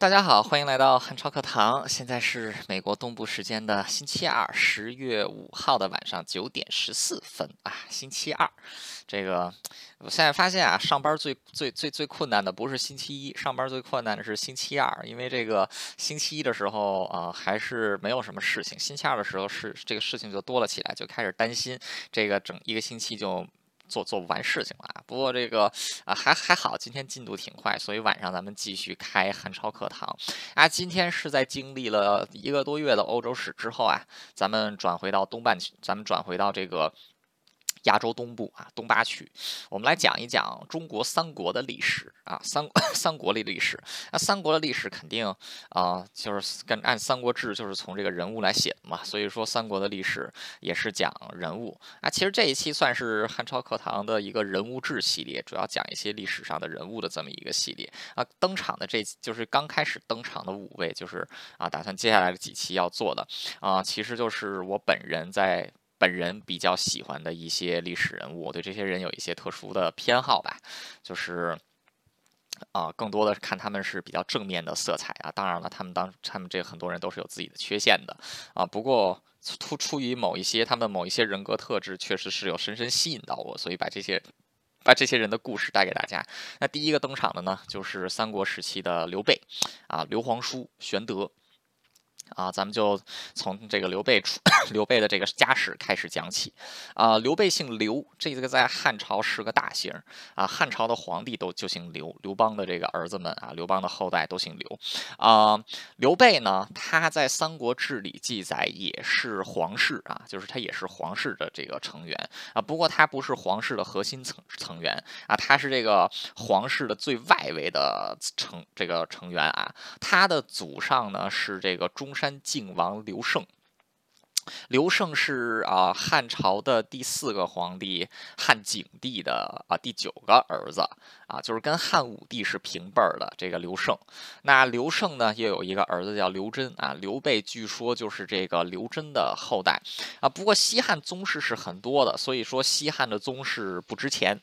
大家好，欢迎来到汉超课堂。现在是美国东部时间的星期二，十月五号的晚上九点十四分啊，星期二。这个我现在发现啊，上班最最最最困难的不是星期一，上班最困难的是星期二，因为这个星期一的时候啊，还是没有什么事情，星期二的时候是这个事情就多了起来，就开始担心这个整一个星期就。做做不完事情了啊！不过这个啊还还好，今天进度挺快，所以晚上咱们继续开韩超课堂啊。今天是在经历了一个多月的欧洲史之后啊，咱们转回到东半区，咱们转回到这个。亚洲东部啊，东八区，我们来讲一讲中国三国的历史啊，三 三国的历史。那三国的历史肯定啊，就是跟按《三国志》就是从这个人物来写的嘛，所以说三国的历史也是讲人物啊。其实这一期算是汉朝课堂的一个人物志系列，主要讲一些历史上的人物的这么一个系列啊。登场的这就是刚开始登场的五位，就是啊，打算接下来的几期要做的啊，其实就是我本人在。本人比较喜欢的一些历史人物，我对这些人有一些特殊的偏好吧，就是啊，更多的看他们是比较正面的色彩啊。当然了，他们当他们这很多人都是有自己的缺陷的啊。不过突出于某一些他们某一些人格特质，确实是有深深吸引到我，所以把这些把这些人的故事带给大家。那第一个登场的呢，就是三国时期的刘备啊，刘皇叔玄德。啊，咱们就从这个刘备出 刘备的这个家史开始讲起。啊，刘备姓刘，这个在汉朝是个大姓啊。汉朝的皇帝都就姓刘，刘邦的这个儿子们啊，刘邦的后代都姓刘。啊，刘备呢，他在《三国志》里记载也是皇室啊，就是他也是皇室的这个成员啊。不过他不是皇室的核心层成员啊，他是这个皇室的最外围的成这个成员啊。他的祖上呢是这个中。山靖王刘胜。刘胜是啊汉朝的第四个皇帝汉景帝的啊第九个儿子啊，就是跟汉武帝是平辈儿的这个刘胜。那刘胜呢，又有一个儿子叫刘桢啊。刘备据说就是这个刘桢的后代啊。不过西汉宗室是很多的，所以说西汉的宗室不值钱，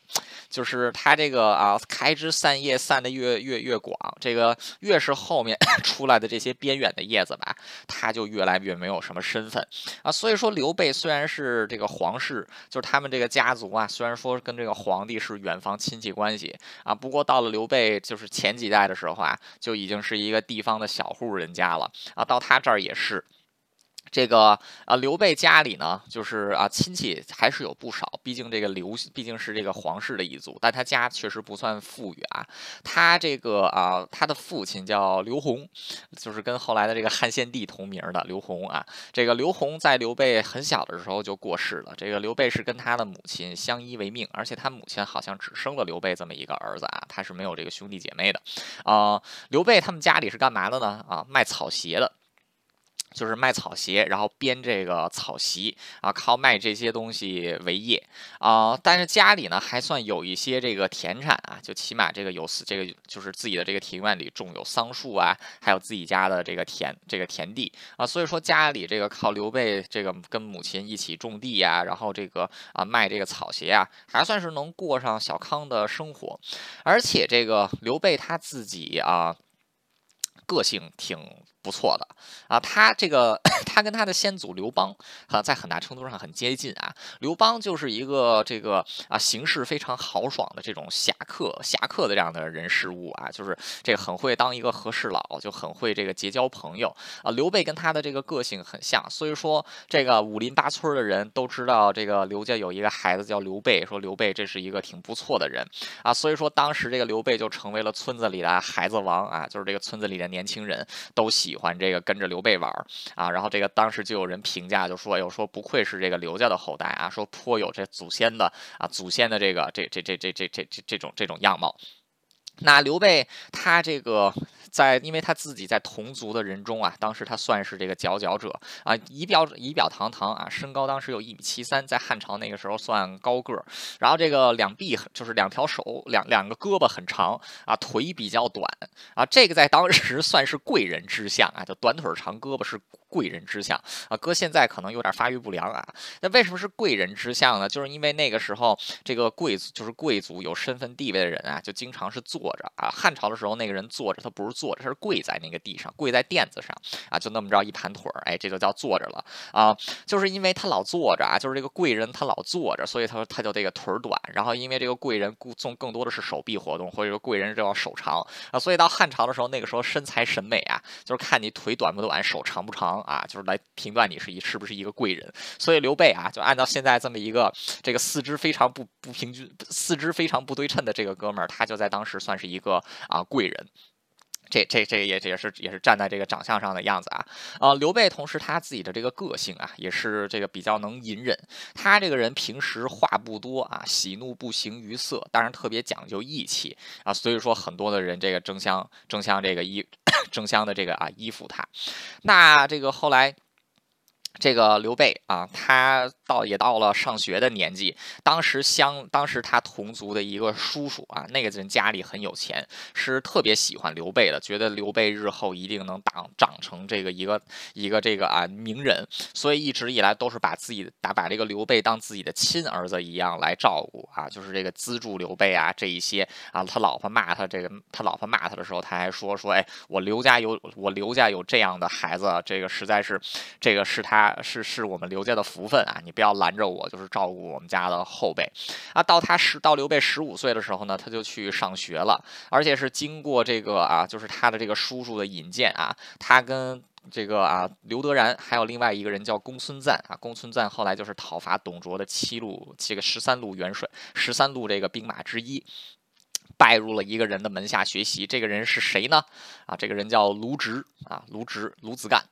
就是他这个啊开枝散叶散的越越越广，这个越是后面 出来的这些边远的叶子吧，他就越来越没有什么身份。啊，所以说刘备虽然是这个皇室，就是他们这个家族啊，虽然说跟这个皇帝是远房亲戚关系啊，不过到了刘备就是前几代的时候啊，就已经是一个地方的小户人家了啊，到他这儿也是。这个啊，刘备家里呢，就是啊，亲戚还是有不少。毕竟这个刘毕竟是这个皇室的一族，但他家确实不算富裕啊。他这个啊，他的父亲叫刘宏，就是跟后来的这个汉献帝同名的刘宏啊。这个刘宏在刘备很小的时候就过世了。这个刘备是跟他的母亲相依为命，而且他母亲好像只生了刘备这么一个儿子啊，他是没有这个兄弟姐妹的啊。刘备他们家里是干嘛的呢？啊，卖草鞋的。就是卖草鞋，然后编这个草席啊，靠卖这些东西为业啊。但是家里呢还算有一些这个田产啊，就起码这个有这个就是自己的这个庭院里种有桑树啊，还有自己家的这个田这个田地啊。所以说家里这个靠刘备这个跟母亲一起种地呀，然后这个啊卖这个草鞋啊，还算是能过上小康的生活。而且这个刘备他自己啊，个性挺。不错的啊，他这个他跟他的先祖刘邦啊，在很大程度上很接近啊。刘邦就是一个这个啊，行事非常豪爽的这种侠客侠客的这样的人事物啊，就是这个很会当一个和事佬，就很会这个结交朋友啊。刘备跟他的这个个性很像，所以说这个五邻八村的人都知道这个刘家有一个孩子叫刘备，说刘备这是一个挺不错的人啊。所以说当时这个刘备就成为了村子里的孩子王啊，就是这个村子里的年轻人都喜。喜欢这个跟着刘备玩啊，然后这个当时就有人评价，就说，有说不愧是这个刘家的后代啊，说颇有这祖先的啊，祖先的这个这这这这这这这这种这种样貌。那刘备他这个在，因为他自己在同族的人中啊，当时他算是这个佼佼者啊，仪表仪表堂堂啊，身高当时有一米七三，在汉朝那个时候算高个儿。然后这个两臂就是两条手，两两个胳膊很长啊，腿比较短啊，这个在当时 算是贵人之相啊，就短腿长胳膊是。贵人之相啊。搁现在可能有点发育不良啊。那为什么是贵人之相呢？就是因为那个时候这个贵族就是贵族有身份地位的人啊，就经常是坐着啊。汉朝的时候那个人坐着，他不是坐着，他是跪在那个地上，跪在垫子上啊，就那么着一盘腿儿，哎，这就叫坐着了啊。就是因为他老坐着啊，就是这个贵人他老坐着，所以他说他就这个腿儿短。然后因为这个贵人顾重更多的是手臂活动，或者说贵人就要手长啊，所以到汉朝的时候，那个时候身材审美啊，就是看你腿短不短，手长不长啊，就是来评断你是一是不是一个贵人。所以刘备啊，就按照现在这么一个这个四肢非常不不平均、四肢非常不对称的这个哥们儿，他就在当时算是一个啊贵人。这这这也也是也是站在这个长相上的样子啊，呃，刘备同时他自己的这个个性啊，也是这个比较能隐忍。他这个人平时话不多啊，喜怒不形于色，当然特别讲究义气啊，所以说很多的人这个争相争相这个依 争相的这个啊依附他。那这个后来。这个刘备啊，他到也到了上学的年纪。当时相当时他同族的一个叔叔啊，那个人家里很有钱，是特别喜欢刘备的，觉得刘备日后一定能长长成这个一个一个这个啊名人，所以一直以来都是把自己打把这个刘备当自己的亲儿子一样来照顾啊，就是这个资助刘备啊这一些啊。他老婆骂他这个，他老婆骂他的时候，他还说说，哎，我刘家有我刘家有这样的孩子，这个实在是，这个是他。是是我们刘家的福分啊！你不要拦着我，就是照顾我们家的后辈啊。到他十到刘备十五岁的时候呢，他就去上学了，而且是经过这个啊，就是他的这个叔叔的引荐啊，他跟这个啊刘德然还有另外一个人叫公孙瓒啊，公孙瓒后来就是讨伐董卓的七路这个十三路元帅，十三路这个兵马之一。拜入了一个人的门下学习，这个人是谁呢？啊，这个人叫卢植啊，卢植，卢子干。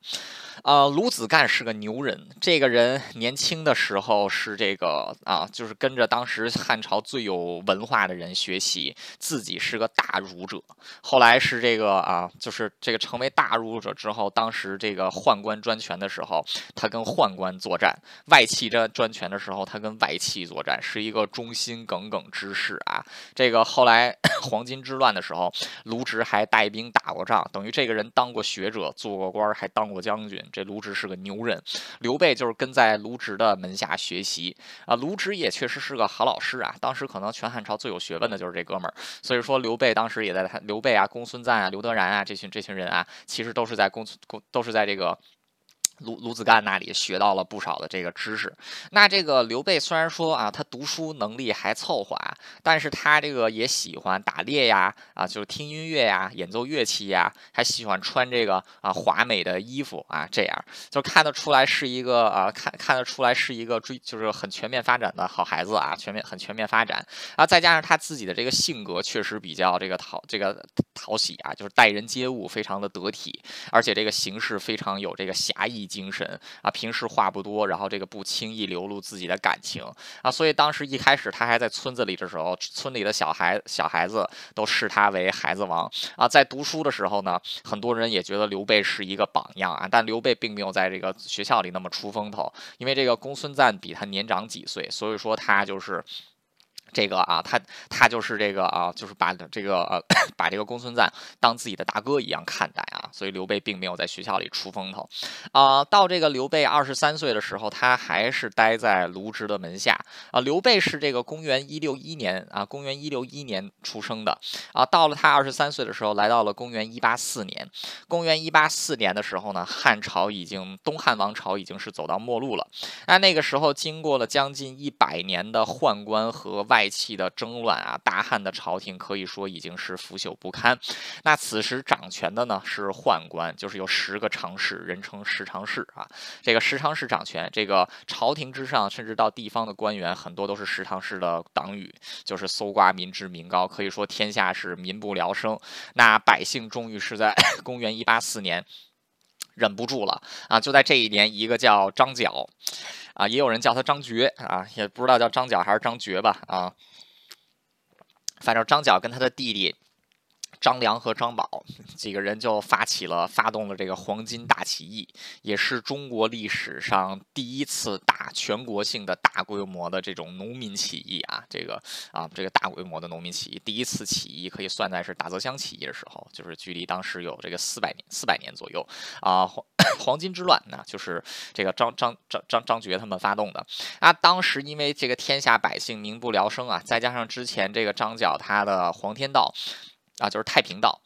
啊，卢子干是个牛人。这个人年轻的时候是这个啊，就是跟着当时汉朝最有文化的人学习，自己是个大儒者。后来是这个啊，就是这个成为大儒者之后，当时这个宦官专权的时候，他跟宦官作战；外戚专专权的时候，他跟外戚作战，是一个忠心耿耿之士啊。这个后来。黄巾之乱的时候，卢植还带兵打过等于这个人当过学者，做过官，还当过将军。这卢植是个牛人，刘备就是跟在卢植的门下学习啊。卢植也确实是个好老师啊。当时可能全汉朝最有学问的就是这哥们儿，所以说刘备当时也在他刘备啊、公孙瓒啊、刘德然啊这群这群人啊，其实都是在公孙公都是在这个。卢卢子干那里学到了不少的这个知识。那这个刘备虽然说啊，他读书能力还凑合啊，但是他这个也喜欢打猎呀，啊，就是听音乐呀，演奏乐器呀，还喜欢穿这个啊华美的衣服啊，这样就看得出来是一个啊，看看得出来是一个追就是很全面发展的好孩子啊，全面很全面发展啊，再加上他自己的这个性格确实比较这个讨这个讨喜啊，就是待人接物非常的得体，而且这个行事非常有这个侠义。精神啊，平时话不多，然后这个不轻易流露自己的感情啊，所以当时一开始他还在村子里的时候，村里的小孩小孩子都视他为孩子王啊。在读书的时候呢，很多人也觉得刘备是一个榜样啊，但刘备并没有在这个学校里那么出风头，因为这个公孙瓒比他年长几岁，所以说他就是。这个啊，他他就是这个啊，就是把这个呃，把这个公孙瓒当自己的大哥一样看待啊，所以刘备并没有在学校里出风头啊。到这个刘备二十三岁的时候，他还是待在卢植的门下啊。刘备是这个公元一六一年啊，公元一六一年出生的啊。到了他二十三岁的时候，来到了公元一八四年。公元一八四年的时候呢，汉朝已经东汉王朝已经是走到末路了。那那个时候，经过了将近一百年的宦官和外外戚的争乱啊，大汉的朝廷可以说已经是腐朽不堪。那此时掌权的呢是宦官，就是有十个常侍，人称十常侍啊。这个十常侍掌权，这个朝廷之上，甚至到地方的官员，很多都是十常侍的党羽，就是搜刮民脂民膏，可以说天下是民不聊生。那百姓终于是在 公元一八四年忍不住了啊！就在这一年，一个叫张角。啊，也有人叫他张觉啊，也不知道叫张角还是张觉吧啊。反正张角跟他的弟弟张良和张宝几个人就发起了发动了这个黄巾大起义，也是中国历史上第一次大全国性的大规模的这种农民起义啊，这个啊这个大规模的农民起义，第一次起义可以算在是打泽乡起义的时候，就是距离当时有这个四百年四百年左右啊黄 黄巾之乱呢，就是这个张张张张张觉他们发动的啊，当时因为这个天下百姓民不聊生啊，再加上之前这个张角他的黄天道。啊，就是太平道。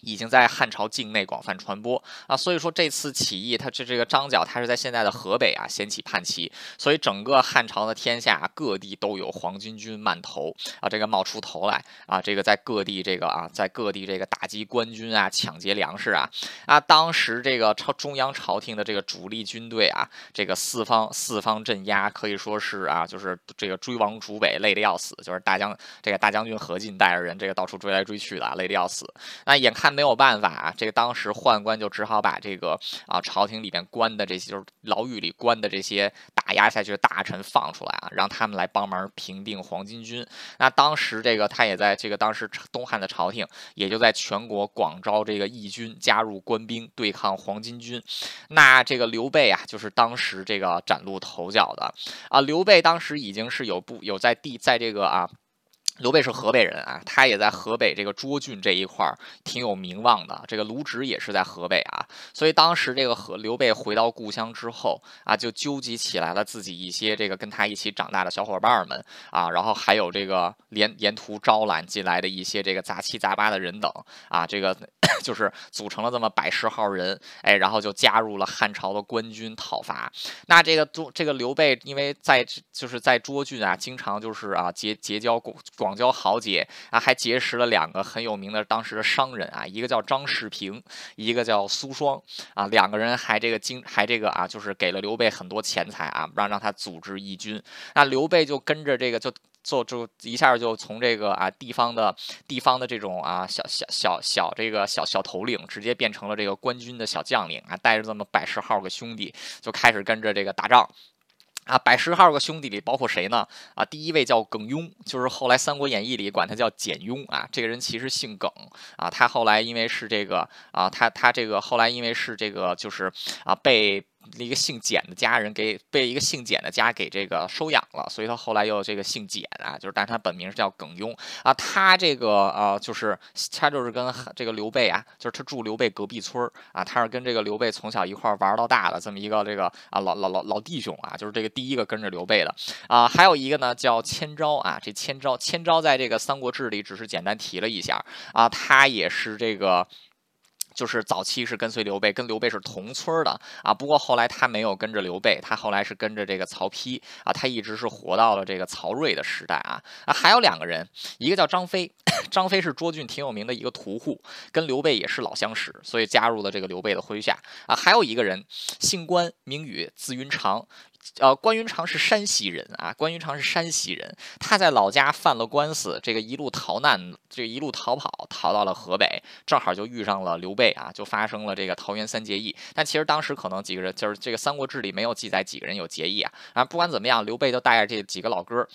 已经在汉朝境内广泛传播。啊，所以说这次起义，他这这个张角，他是在现在的河北啊掀起叛旗，所以整个汉朝的天下各地都有黄巾军满头啊，这个冒出头来啊，这个在各地这个啊，在各地这个打击官军啊，抢劫粮食啊。啊，当时这个朝中央朝廷的这个主力军队啊，这个四方四方镇压，可以说是啊，就是这个追王逐北，累得要死，就是大将这个大将军何进带着人这个到处追来追去的，累得要死，那眼看。没有办法啊，这个当时宦官就只好把这个啊朝廷里面关的这些，就是牢狱里关的这些打压下去的大臣放出来啊，让他们来帮忙平定黄巾军。那当时这个他也在这个当时东汉的朝廷，也就在全国广招这个义军加入官兵对抗黄巾军。那这个刘备啊，就是当时这个崭露头角的啊。刘备当时已经是有不有在地在这个啊。刘备是河北人啊，他也在河北这个涿郡这一块儿挺有名望的。这个卢植也是在河北啊，所以当时这个和刘备回到故乡之后啊，就纠集起来了自己一些这个跟他一起长大的小伙伴们啊，然后还有这个沿沿途招揽进来的一些这个杂七杂八的人等啊，这个 就是组成了这么百十号人，哎，然后就加入了汉朝的官军讨伐。那这个涿这个刘备因为在就是在涿郡啊，经常就是啊结结交广广。广交豪杰啊，还结识了两个很有名的当时的商人啊，一个叫张世平，一个叫苏双啊，两个人还这个经还这个啊，就是给了刘备很多钱财啊，让让他组织义军。那刘备就跟着这个就做就一下就从这个啊地方的地方的这种啊小小小小这个小小头领，直接变成了这个官军的小将领啊，带着这么百十号个兄弟，就开始跟着这个打仗。啊，百十号个兄弟里包括谁呢？啊，第一位叫耿雍，就是后来《三国演义》里管他叫简雍啊。这个人其实姓耿啊，他后来因为是这个啊，他他这个后来因为是这个就是啊被。一个姓简的家人给被一个姓简的家给这个收养了，所以他后来又这个姓简啊，就是但是他本名是叫耿雍啊。他这个呃，就是他就是跟这个刘备啊，就是他住刘备隔壁村啊，他是跟这个刘备从小一块玩到大的这么一个这个啊老老老老弟兄啊，就是这个第一个跟着刘备的啊。还有一个呢叫千招啊，这千招千招在这个《三国志》里只是简单提了一下啊，他也是这个。就是早期是跟随刘备，跟刘备是同村的啊。不过后来他没有跟着刘备，他后来是跟着这个曹丕啊。他一直是活到了这个曹睿的时代啊啊。还有两个人，一个叫张飞，张飞是涿郡挺有名的一个屠户，跟刘备也是老相识，所以加入了这个刘备的麾下啊。还有一个人姓关，名羽，字云长。呃，关云长是山西人啊，关云长是山西人，他在老家犯了官司，这个一路逃难，这一路逃跑，逃到了河北，正好就遇上了刘备啊，就发生了这个桃园三结义。但其实当时可能几个人，就是这个《三国志》里没有记载几个人有结义啊。啊，不管怎么样，刘备就带着这几个老哥。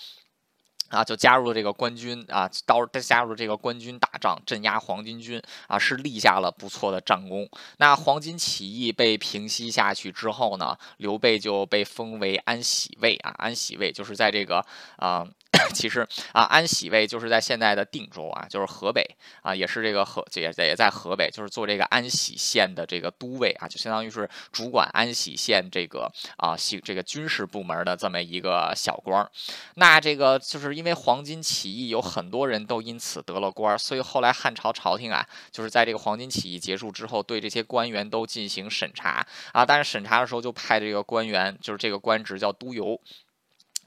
啊，就加入了这个官军啊，到加入这个官军打仗，镇压黄巾军啊，是立下了不错的战功。那黄巾起义被平息下去之后呢，刘备就被封为安喜尉啊，安喜尉就是在这个啊。其实啊，安喜尉就是在现在的定州啊，就是河北啊，也是这个河也也在河北，就是做这个安喜县的这个都尉啊，就相当于是主管安喜县这个啊，行这个军事部门的这么一个小官。那这个就是因为黄巾起义，有很多人都因此得了官，所以后来汉朝朝廷啊，就是在这个黄巾起义结束之后，对这些官员都进行审查啊，但是审查的时候就派这个官员，就是这个官职叫都邮。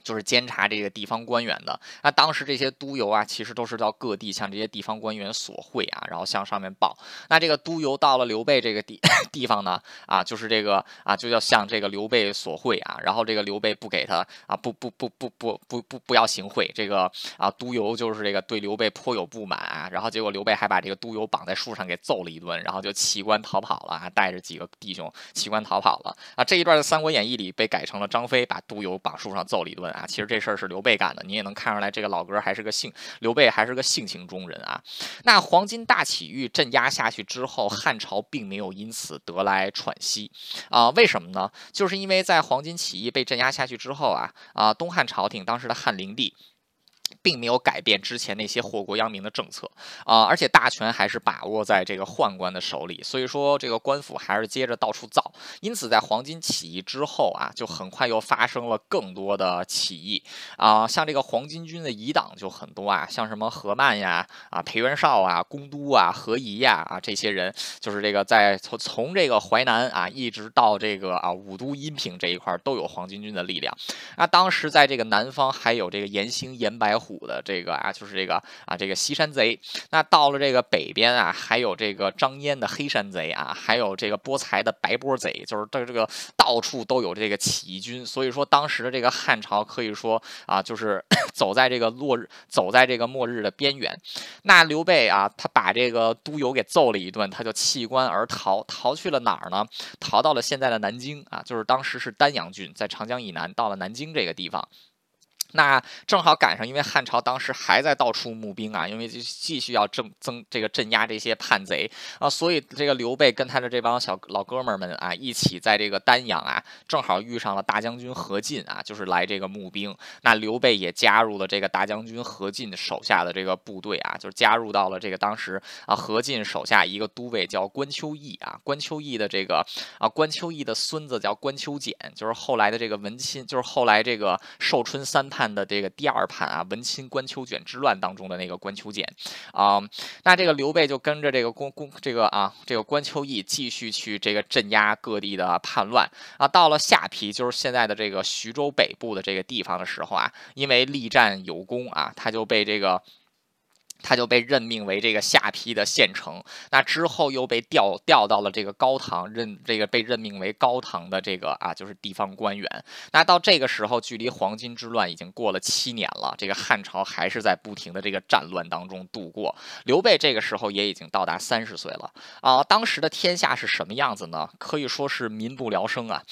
就是监察这个地方官员的。那当时这些督邮啊，其实都是到各地向这些地方官员索贿啊，然后向上面报。那这个督邮到了刘备这个地 地方呢，啊，就是这个啊，就要向这个刘备索贿啊。然后这个刘备不给他啊，不不不不不不不不要行贿。这个啊，督邮就是这个对刘备颇有不满啊。然后结果刘备还把这个督邮绑在树上给揍了一顿，然后就弃官逃跑了啊，带着几个弟兄弃官逃跑了啊。这一段的《三国演义》里被改成了张飞把督邮绑树上揍了一顿。啊，其实这事儿是刘备干的。你也能看出来，这个老哥还是个性，刘备还是个性情中人啊。那黄巾大起义镇压下去之后，汉朝并没有因此得来喘息啊？为什么呢？就是因为在黄巾起义被镇压下去之后啊啊，东汉朝廷当时的汉灵帝。并没有改变之前那些祸国殃民的政策啊，而且大权还是把握在这个宦官的手里，所以说这个官府还是接着到处造。因此，在黄巾起义之后啊，就很快又发生了更多的起义啊，像这个黄巾军的遗党就很多啊，像什么何曼呀、啊裴元绍啊、公都啊、何仪呀啊这些人，就是这个在从从这个淮南啊一直到这个啊武都阴平这一块都有黄巾军的力量。那当时在这个南方还有这个严兴、严白。虎的这个啊，就是这个啊，这个西山贼。那到了这个北边啊，还有这个张燕的黑山贼啊，还有这个波才的白波贼，就是这个这个到处都有这个起义军。所以说，当时的这个汉朝可以说啊，就是 走在这个落日，走在这个末日的边缘。那刘备啊，他把这个都邮给揍了一顿，他就弃官而逃，逃去了哪儿呢？逃到了现在的南京啊，就是当时是丹阳郡，在长江以南，到了南京这个地方。那正好赶上，因为汉朝当时还在到处募兵啊，因为就继续要增增这个镇压这些叛贼啊，所以这个刘备跟他的这帮小老哥们们啊，一起在这个丹阳啊，正好遇上了大将军何进啊，就是来这个募兵。那刘备也加入了这个大将军何进手下的这个部队啊，就是加入到了这个当时啊何进手下一个都尉叫关秋义啊，关秋义的这个啊关秋义的孙子叫关秋俭，就是后来的这个文钦，就是后来这个寿春三。判的这个第二判啊，文钦关秋卷之乱当中的那个关秋俭啊，那这个刘备就跟着这个公公这个啊这个关秋义继续去这个镇压各地的叛乱啊，到了下邳，就是现在的这个徐州北部的这个地方的时候啊，因为力战有功啊，他就被这个。他就被任命为这个下邳的县城，那之后又被调调到了这个高唐，任这个被任命为高唐的这个啊，就是地方官员。那到这个时候，距离黄巾之乱已经过了七年了，这个汉朝还是在不停的这个战乱当中度过。刘备这个时候也已经到达三十岁了啊，当时的天下是什么样子呢？可以说是民不聊生啊。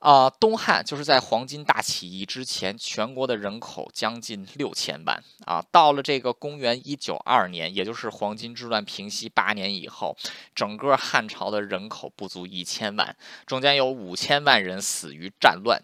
啊，东汉就是在黄巾大起义之前，全国的人口将近六千万啊。到了这个公元一九二年，也就是黄巾之乱平息八年以后，整个汉朝的人口不足一千万，中间有五千万人死于战乱、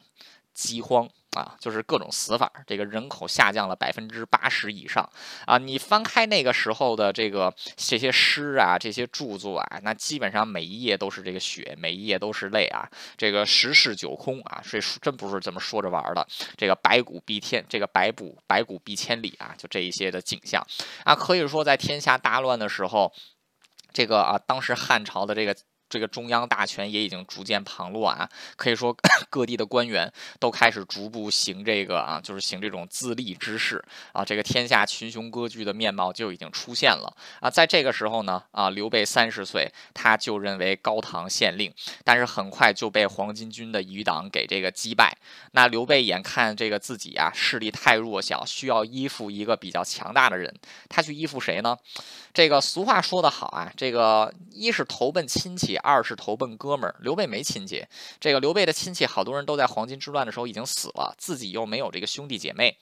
饥荒。啊，就是各种死法，这个人口下降了百分之八十以上啊！你翻开那个时候的这个这些诗啊，这些著作啊，那基本上每一页都是这个血，每一页都是泪啊！这个十室九空啊，这真不是这么说着玩的。这个白骨蔽天，这个白骨白骨蔽千里啊，就这一些的景象啊，可以说在天下大乱的时候，这个啊，当时汉朝的这个。这个中央大权也已经逐渐旁落啊，可以说 各地的官员都开始逐步行这个啊，就是行这种自立之事啊，这个天下群雄割据的面貌就已经出现了啊。在这个时候呢，啊，刘备三十岁，他就任为高唐县令，但是很快就被黄巾军的余党给这个击败。那刘备眼看这个自己啊势力太弱小，需要依附一个比较强大的人，他去依附谁呢？这个俗话说得好啊，这个一是投奔亲戚。二是投奔哥们儿，刘备没亲戚。这个刘备的亲戚，好多人都在黄巾之乱的时候已经死了，自己又没有这个兄弟姐妹。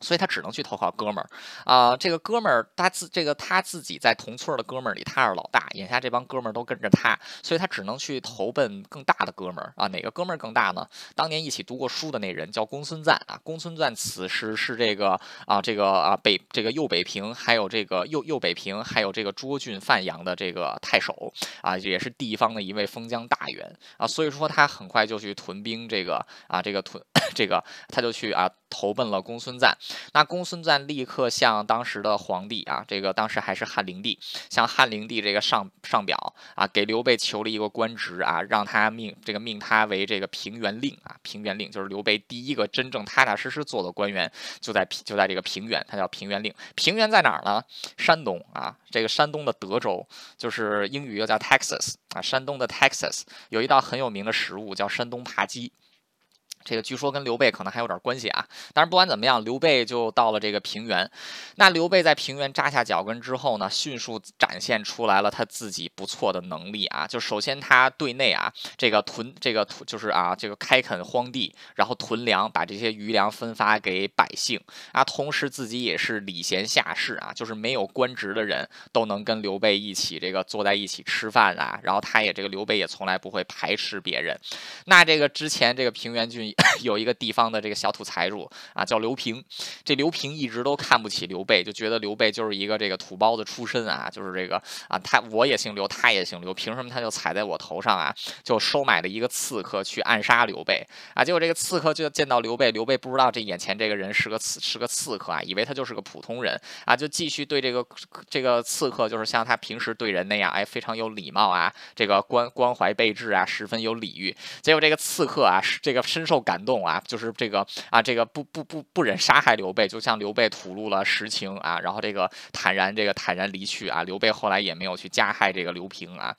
所以他只能去投靠哥们儿啊，这个哥们儿他自这个他自己在同村的哥们儿里他是老大，眼下这帮哥们儿都跟着他，所以他只能去投奔更大的哥们儿啊。哪个哥们儿更大呢？当年一起读过书的那人叫公孙瓒啊。公孙瓒此时是这个啊这个啊北这个右北平还有这个右右北平还有这个涿郡范阳的这个太守啊，也是地方的一位封疆大员啊。所以说他很快就去屯兵这个啊这个屯 这个他就去啊。投奔了公孙瓒，那公孙瓒立刻向当时的皇帝啊，这个当时还是汉灵帝，向汉灵帝这个上上表啊，给刘备求了一个官职啊，让他命这个命他为这个平原令啊，平原令就是刘备第一个真正踏踏实实做的官员，就在就在这个平原，他叫平原令。平原在哪儿呢？山东啊，这个山东的德州，就是英语又叫 Texas 啊，山东的 Texas 有一道很有名的食物叫山东扒鸡。这个据说跟刘备可能还有点关系啊，但是不管怎么样，刘备就到了这个平原。那刘备在平原扎下脚跟之后呢，迅速展现出来了他自己不错的能力啊。就首先他对内啊，这个屯这个屯就是啊，这个开垦荒地，然后屯粮，把这些余粮分发给百姓啊。同时自己也是礼贤下士啊，就是没有官职的人都能跟刘备一起这个坐在一起吃饭啊。然后他也这个刘备也从来不会排斥别人。那这个之前这个平原郡。有一个地方的这个小土财主啊，叫刘平。这刘平一直都看不起刘备，就觉得刘备就是一个这个土包子出身啊，就是这个啊，他我也姓刘，他也姓刘，凭什么他就踩在我头上啊？就收买了一个刺客去暗杀刘备啊。结果这个刺客就见到刘备，刘备不知道这眼前这个人是个刺，是个刺客啊，以为他就是个普通人啊，就继续对这个这个刺客，就是像他平时对人那样，哎，非常有礼貌啊，这个关关怀备至啊，十分有礼遇。结果这个刺客啊，是这个深受感动。啊，就是这个啊，这个不不不不忍杀害刘备，就向刘备吐露了实情啊，然后这个坦然这个坦然离去啊，刘备后来也没有去加害这个刘平啊。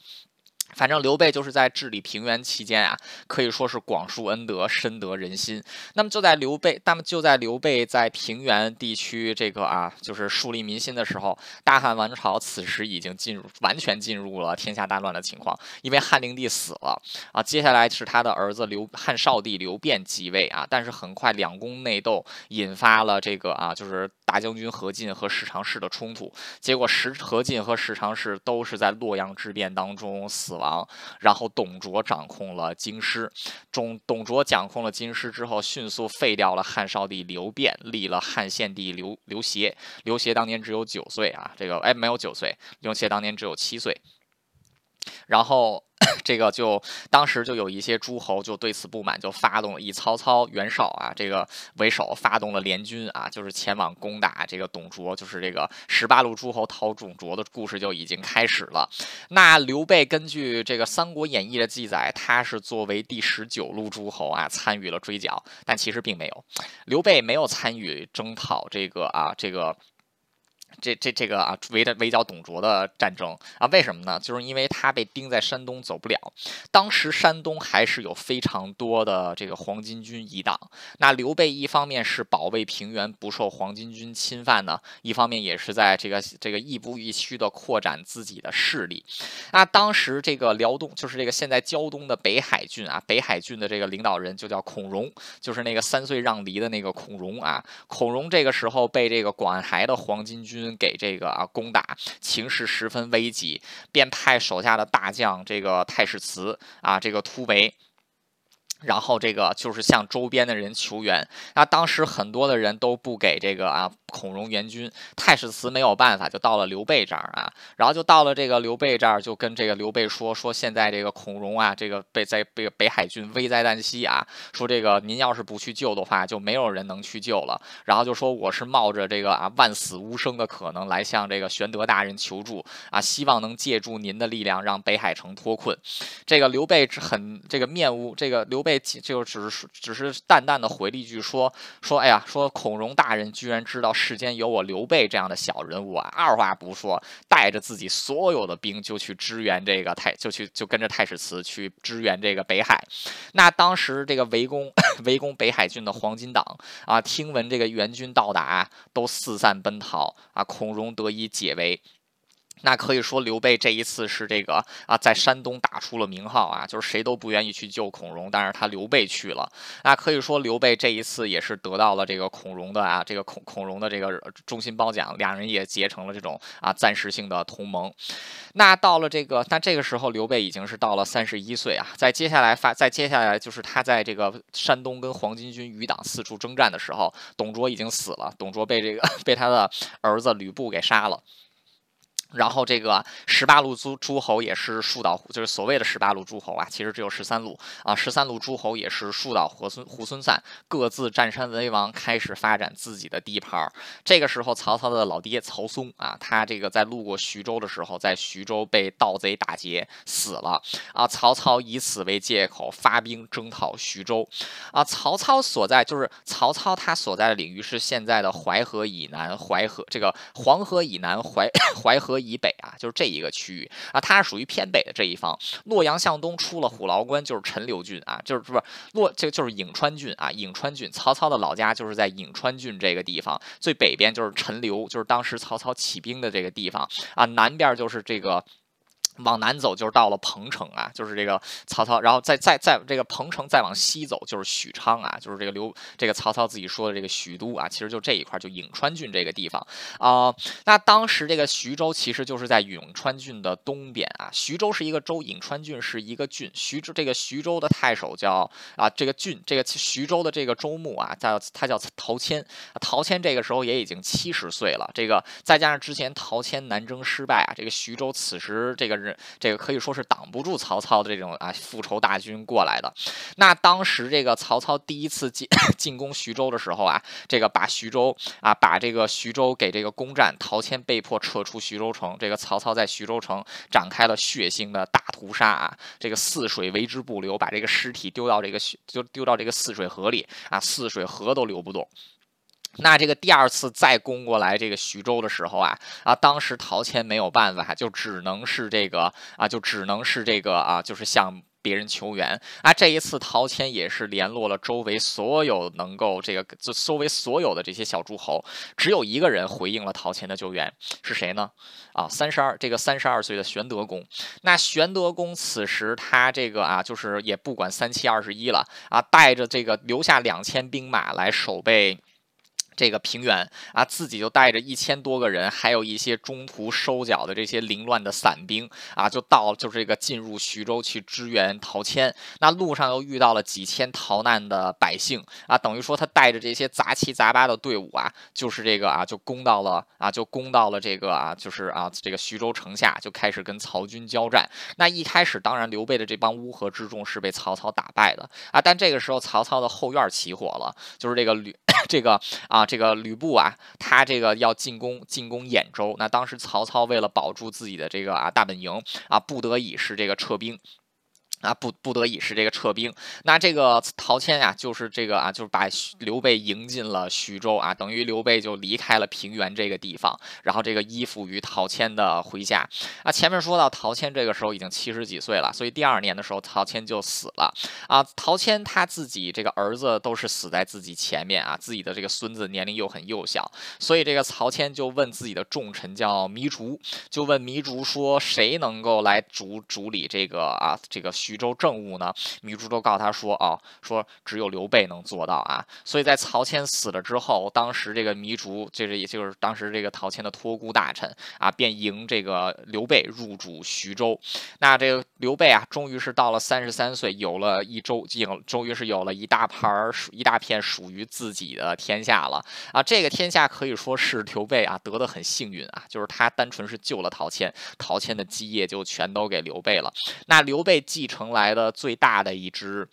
反正刘备就是在治理平原期间啊，可以说是广树恩德，深得人心。那么就在刘备，那么就在刘备在平原地区这个啊，就是树立民心的时候，大汉王朝此时已经进入完全进入了天下大乱的情况，因为汉灵帝死了啊，接下来是他的儿子刘汉少帝刘辩继位啊，但是很快两宫内斗引发了这个啊，就是大将军何进和十常侍的冲突，结果十何进和十常侍都是在洛阳之变当中死。王，然后董卓掌控了京师，董董卓掌控了京师之后，迅速废掉了汉少帝刘辩，立了汉献帝刘刘协。刘协当年只有九岁啊，这个哎没有九岁，刘协当年只有七岁，然后。这个就当时就有一些诸侯就对此不满，就发动以曹操、袁绍啊这个为首，发动了联军啊，就是前往攻打这个董卓，就是这个十八路诸侯讨董卓的故事就已经开始了。那刘备根据这个《三国演义》的记载，他是作为第十九路诸侯啊参与了追剿，但其实并没有，刘备没有参与征讨这个啊这个。这这这个啊，围着围剿董卓的战争啊，为什么呢？就是因为他被钉在山东走不了。当时山东还是有非常多的这个黄巾军遗党。那刘备一方面是保卫平原不受黄巾军侵犯呢，一方面也是在这个这个亦步亦趋的扩展自己的势力。那当时这个辽东，就是这个现在胶东的北海郡啊，北海郡的这个领导人就叫孔融，就是那个三岁让梨的那个孔融啊。孔融这个时候被这个广海的黄巾军。给这个啊攻打，情势十分危急，便派手下的大将这个太史慈啊这个突围。然后这个就是向周边的人求援，那当时很多的人都不给这个啊孔融援军，太史慈没有办法，就到了刘备这儿啊，然后就到了这个刘备这儿，就跟这个刘备说说现在这个孔融啊，这个被在这个北海郡危在旦夕啊，说这个您要是不去救的话，就没有人能去救了，然后就说我是冒着这个啊万死无生的可能来向这个玄德大人求助啊，希望能借助您的力量让北海城脱困。这个刘备很这个面无这个刘备。就只是只是淡淡的回了一句说说，哎呀，说孔融大人居然知道世间有我刘备这样的小人物啊！二话不说，带着自己所有的兵就去支援这个太，就去就跟着太史慈去支援这个北海。那当时这个围攻 围攻北海郡的黄巾党啊，听闻这个援军到达，都四散奔逃啊，孔融得以解围。那可以说刘备这一次是这个啊，在山东打出了名号啊，就是谁都不愿意去救孔融，但是他刘备去了。那可以说刘备这一次也是得到了这个孔融的啊，这个孔孔融的这个忠心褒奖，两人也结成了这种啊暂时性的同盟。那到了这个，但这个时候刘备已经是到了三十一岁啊，在接下来发，在接下来就是他在这个山东跟黄巾军余党四处征战的时候，董卓已经死了，董卓被这个 被他的儿子吕布给杀了。然后这个十八路诸诸侯也是树倒，就是所谓的十八路诸侯啊，其实只有十三路啊。十三路诸侯也是树倒猢狲猢狲散，各自占山为王，开始发展自己的地盘。这个时候，曹操的老爹曹嵩啊，他这个在路过徐州的时候，在徐州被盗贼打劫死了啊。曹操以此为借口发兵征讨徐州啊。曹操所在就是曹操他所在的领域是现在的淮河以南，淮河这个黄河以南，淮 淮河。以北啊，就是这一个区域啊，它是属于偏北的这一方。洛阳向东出了虎牢关就是陈留郡啊，就是不是洛这个就是颍川郡啊，颍川郡。曹操的老家就是在颍川郡这个地方，最北边就是陈留，就是当时曹操起兵的这个地方啊，南边就是这个。往南走就是到了彭城啊，就是这个曹操，然后再再再这个彭城再往西走就是许昌啊，就是这个刘这个曹操自己说的这个许都啊，其实就这一块就颍川郡这个地方啊。那当时这个徐州其实就是在颍川郡的东边啊，徐州是一个州，颍川郡是一个郡。徐州这个徐州的太守叫啊，这个郡这个徐州的这个州牧啊，叫他叫陶谦。陶谦这个时候也已经七十岁了，这个再加上之前陶谦南征失败啊，这个徐州此时这个人。这个可以说是挡不住曹操的这种啊复仇大军过来的。那当时这个曹操第一次进 进攻徐州的时候啊，这个把徐州啊把这个徐州给这个攻占，陶谦被迫撤出徐州城。这个曹操在徐州城展开了血腥的大屠杀啊，这个泗水为之不流，把这个尸体丢到这个就丢到这个泗水河里啊，泗水河都流不动。那这个第二次再攻过来这个徐州的时候啊啊，当时陶谦没有办法，就只能是这个啊，就只能是这个啊，就是向别人求援啊。这一次陶谦也是联络了周围所有能够这个，就周围所有的这些小诸侯，只有一个人回应了陶谦的救援，是谁呢？啊，三十二这个三十二岁的玄德公。那玄德公此时他这个啊，就是也不管三七二十一了啊，带着这个留下两千兵马来守备。这个平原啊，自己就带着一千多个人，还有一些中途收缴的这些凌乱的散兵啊，就到就是这个进入徐州去支援陶谦。那路上又遇到了几千逃难的百姓啊，等于说他带着这些杂七杂八的队伍啊，就是这个啊，就攻到了啊，就攻到了这个啊，就是啊，这个徐州城下，就开始跟曹军交战。那一开始，当然刘备的这帮乌合之众是被曹操打败的啊，但这个时候曹操的后院起火了，就是这个吕 这个啊。这个吕布啊，他这个要进攻进攻兖州，那当时曹操为了保住自己的这个啊大本营啊，不得已是这个撤兵。啊，不不得已是这个撤兵。那这个陶谦呀，就是这个啊，就是把刘备迎进了徐州啊，等于刘备就离开了平原这个地方，然后这个依附于陶谦的麾下。啊，前面说到陶谦这个时候已经七十几岁了，所以第二年的时候陶谦就死了。啊，陶谦他自己这个儿子都是死在自己前面啊，自己的这个孙子年龄又很幼小，所以这个曹谦就问自己的重臣叫糜竺，就问糜竺说，谁能够来主主理这个啊这个徐。徐州政务呢？糜竺都告他说：“哦，说只有刘备能做到啊！”所以在曹谦死了之后，当时这个糜竺，就是也就是当时这个陶谦的托孤大臣啊，便迎这个刘备入主徐州。那这个刘备啊，终于是到了三十三岁，有了一州，有终于是有了一大盘一大片属于自己的天下了啊！这个天下可以说是刘备啊得的很幸运啊，就是他单纯是救了陶谦，陶谦的基业就全都给刘备了。那刘备继承。来的最大的一支。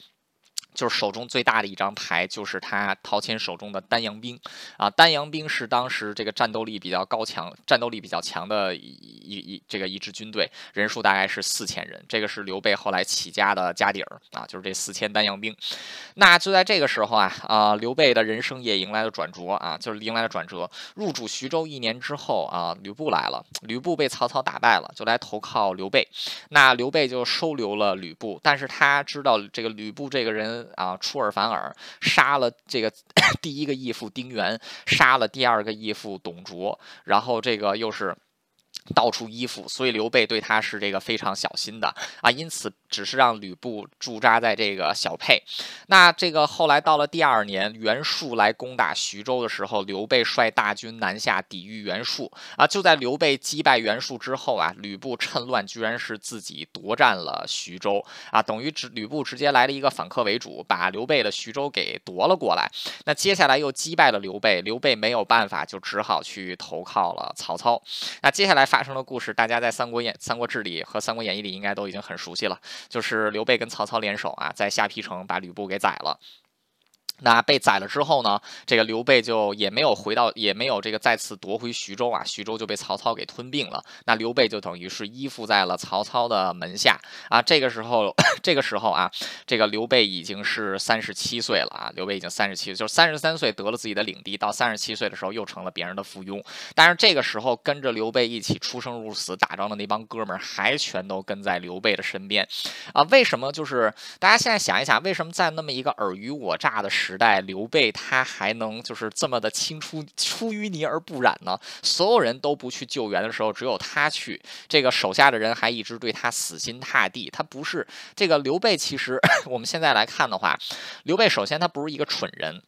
就是手中最大的一张牌，就是他陶谦手中的丹阳兵啊。丹阳兵是当时这个战斗力比较高强、战斗力比较强的一一这个一支军队，人数大概是四千人。这个是刘备后来起家的家底儿啊，就是这四千丹阳兵。那就在这个时候啊啊，刘备的人生也迎来了转折啊，就是迎来了转折。入主徐州一年之后啊，吕布来了，吕布被曹操打败了，就来投靠刘备。那刘备就收留了吕布，但是他知道这个吕布这个人。啊，出尔反尔，杀了这个 第一个义父丁原，杀了第二个义父董卓，然后这个又是。到处依附，所以刘备对他是这个非常小心的啊，因此只是让吕布驻扎在这个小沛。那这个后来到了第二年，袁术来攻打徐州的时候，刘备率大军南下抵御袁术啊。就在刘备击败袁术之后啊，吕布趁乱居然是自己夺占了徐州啊，等于直吕布直接来了一个反客为主，把刘备的徐州给夺了过来。那接下来又击败了刘备，刘备没有办法，就只好去投靠了曹操。那接下来发。发生的故事，大家在《三国演》《三国志》里和《三国演义》里应该都已经很熟悉了，就是刘备跟曹操联手啊，在下邳城把吕布给宰了。那被宰了之后呢，这个刘备就也没有回到，也没有这个再次夺回徐州啊，徐州就被曹操给吞并了。那刘备就等于是依附在了曹操的门下啊。这个时候，这个时候啊，这个刘备已经是三十七岁了啊。刘备已经三十七，就是三十三岁得了自己的领地，到三十七岁的时候又成了别人的附庸。但是这个时候跟着刘备一起出生入死打仗的那帮哥们儿还全都跟在刘备的身边啊。为什么？就是大家现在想一想，为什么在那么一个尔虞我诈的时时代，刘备他还能就是这么的青出出淤泥而不染呢？所有人都不去救援的时候，只有他去。这个手下的人还一直对他死心塌地。他不是这个刘备，其实 我们现在来看的话，刘备首先他不是一个蠢人。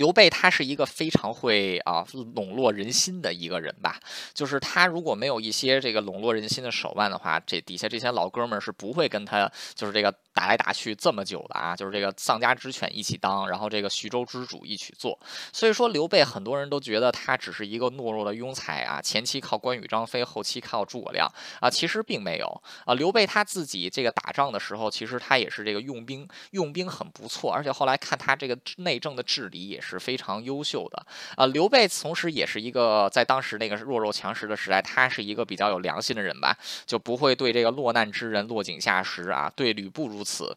刘备他是一个非常会啊笼络人心的一个人吧，就是他如果没有一些这个笼络人心的手腕的话，这底下这些老哥们儿是不会跟他就是这个打来打去这么久的啊，就是这个丧家之犬一起当，然后这个徐州之主一起做。所以说刘备很多人都觉得他只是一个懦弱的庸才啊，前期靠关羽张飞，后期靠诸葛亮啊，其实并没有啊。刘备他自己这个打仗的时候，其实他也是这个用兵用兵很不错，而且后来看他这个内政的治理也。是是非常优秀的啊！刘备同时也是一个在当时那个弱肉强食的时代，他是一个比较有良心的人吧，就不会对这个落难之人落井下石啊。对吕布如此。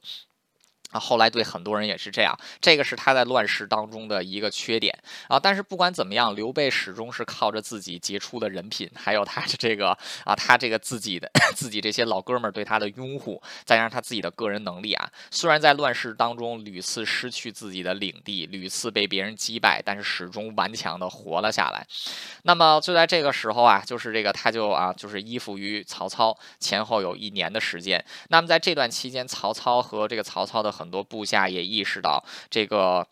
啊，后来对很多人也是这样，这个是他在乱世当中的一个缺点啊。但是不管怎么样，刘备始终是靠着自己杰出的人品，还有他的这个啊，他这个自己的 自己这些老哥们儿对他的拥护，再加上他自己的个人能力啊，虽然在乱世当中屡次失去自己的领地，屡次被别人击败，但是始终顽强的活了下来。那么就在这个时候啊，就是这个他就啊，就是依附于曹操，前后有一年的时间。那么在这段期间，曹操和这个曹操的很很多部下也意识到，这个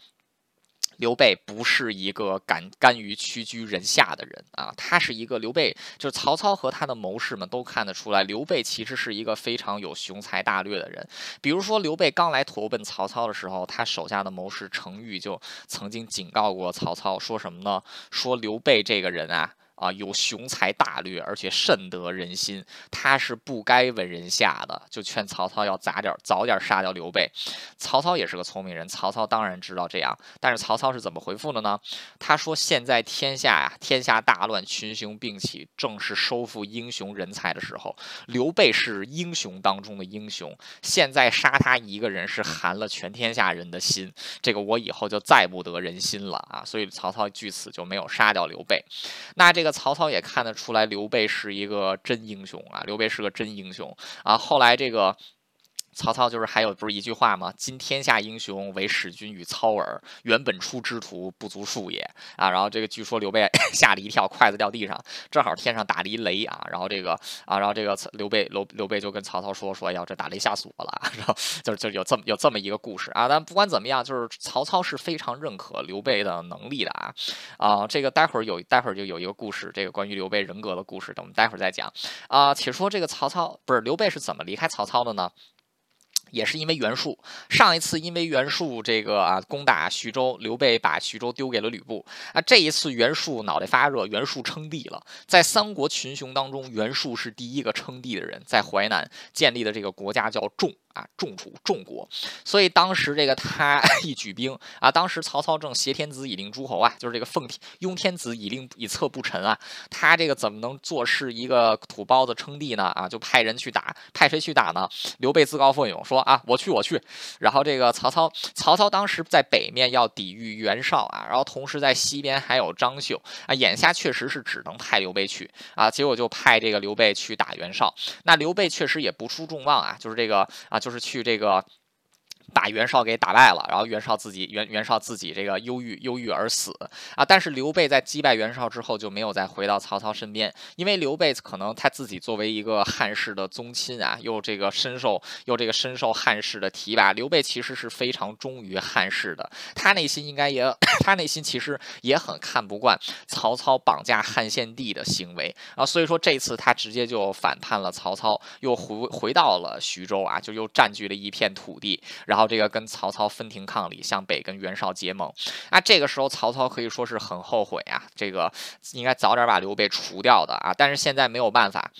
刘备不是一个敢甘于屈居人下的人啊，他是一个刘备，就是曹操和他的谋士们都看得出来，刘备其实是一个非常有雄才大略的人。比如说，刘备刚来投奔曹操的时候，他手下的谋士程昱就曾经警告过曹操，说什么呢？说刘备这个人啊。啊，有雄才大略，而且甚得人心，他是不该闻人下的，就劝曹操要早点早点杀掉刘备。曹操也是个聪明人，曹操当然知道这样，但是曹操是怎么回复的呢？他说：“现在天下呀，天下大乱，群雄并起，正是收复英雄人才的时候。刘备是英雄当中的英雄，现在杀他一个人是寒了全天下人的心，这个我以后就再不得人心了啊！所以曹操据此就没有杀掉刘备。那这个。曹操也看得出来，刘备是一个真英雄啊！刘备是个真英雄啊！后来这个。曹操就是还有不是一句话吗？今天下英雄唯使君与操耳，原本出之徒不足数也啊！然后这个据说刘备 吓了一跳，筷子掉地上，正好天上打了一雷啊！然后这个啊，然后这个刘备刘刘备就跟曹操说说，哎呀，这打雷吓死我了！然后就就有这么有这么一个故事啊！但不管怎么样，就是曹操是非常认可刘备的能力的啊！啊，这个待会儿有待会儿就有一个故事，这个关于刘备人格的故事，等我们待会儿再讲啊。且说这个曹操不是刘备是怎么离开曹操的呢？也是因为袁术，上一次因为袁术这个啊攻打徐州，刘备把徐州丢给了吕布啊。这一次袁术脑袋发热，袁术称帝了。在三国群雄当中，袁术是第一个称帝的人，在淮南建立的这个国家叫仲。啊，众楚众国，所以当时这个他 一举兵啊，当时曹操正挟天子以令诸侯啊，就是这个奉天拥天子以令以策不臣啊，他这个怎么能坐视一个土包子称帝呢？啊，就派人去打，派谁去打呢？刘备自告奋勇说啊，我去我去。然后这个曹操，曹操当时在北面要抵御袁绍啊，然后同时在西边还有张绣啊，眼下确实是只能派刘备去啊，结果就派这个刘备去打袁绍。那刘备确实也不出众望啊，就是这个啊。就是去这个。把袁绍给打败了，然后袁绍自己袁袁绍自己这个忧郁忧郁而死啊！但是刘备在击败袁绍之后就没有再回到曹操身边，因为刘备可能他自己作为一个汉室的宗亲啊，又这个深受又这个深受汉室的提拔，刘备其实是非常忠于汉室的，他内心应该也 他内心其实也很看不惯曹操绑架汉献帝的行为啊，所以说这次他直接就反叛了曹操，又回回到了徐州啊，就又占据了一片土地，然后。这个跟曹操分庭抗礼，向北跟袁绍结盟。那这个时候曹操可以说是很后悔啊，这个应该早点把刘备除掉的啊。但是现在没有办法。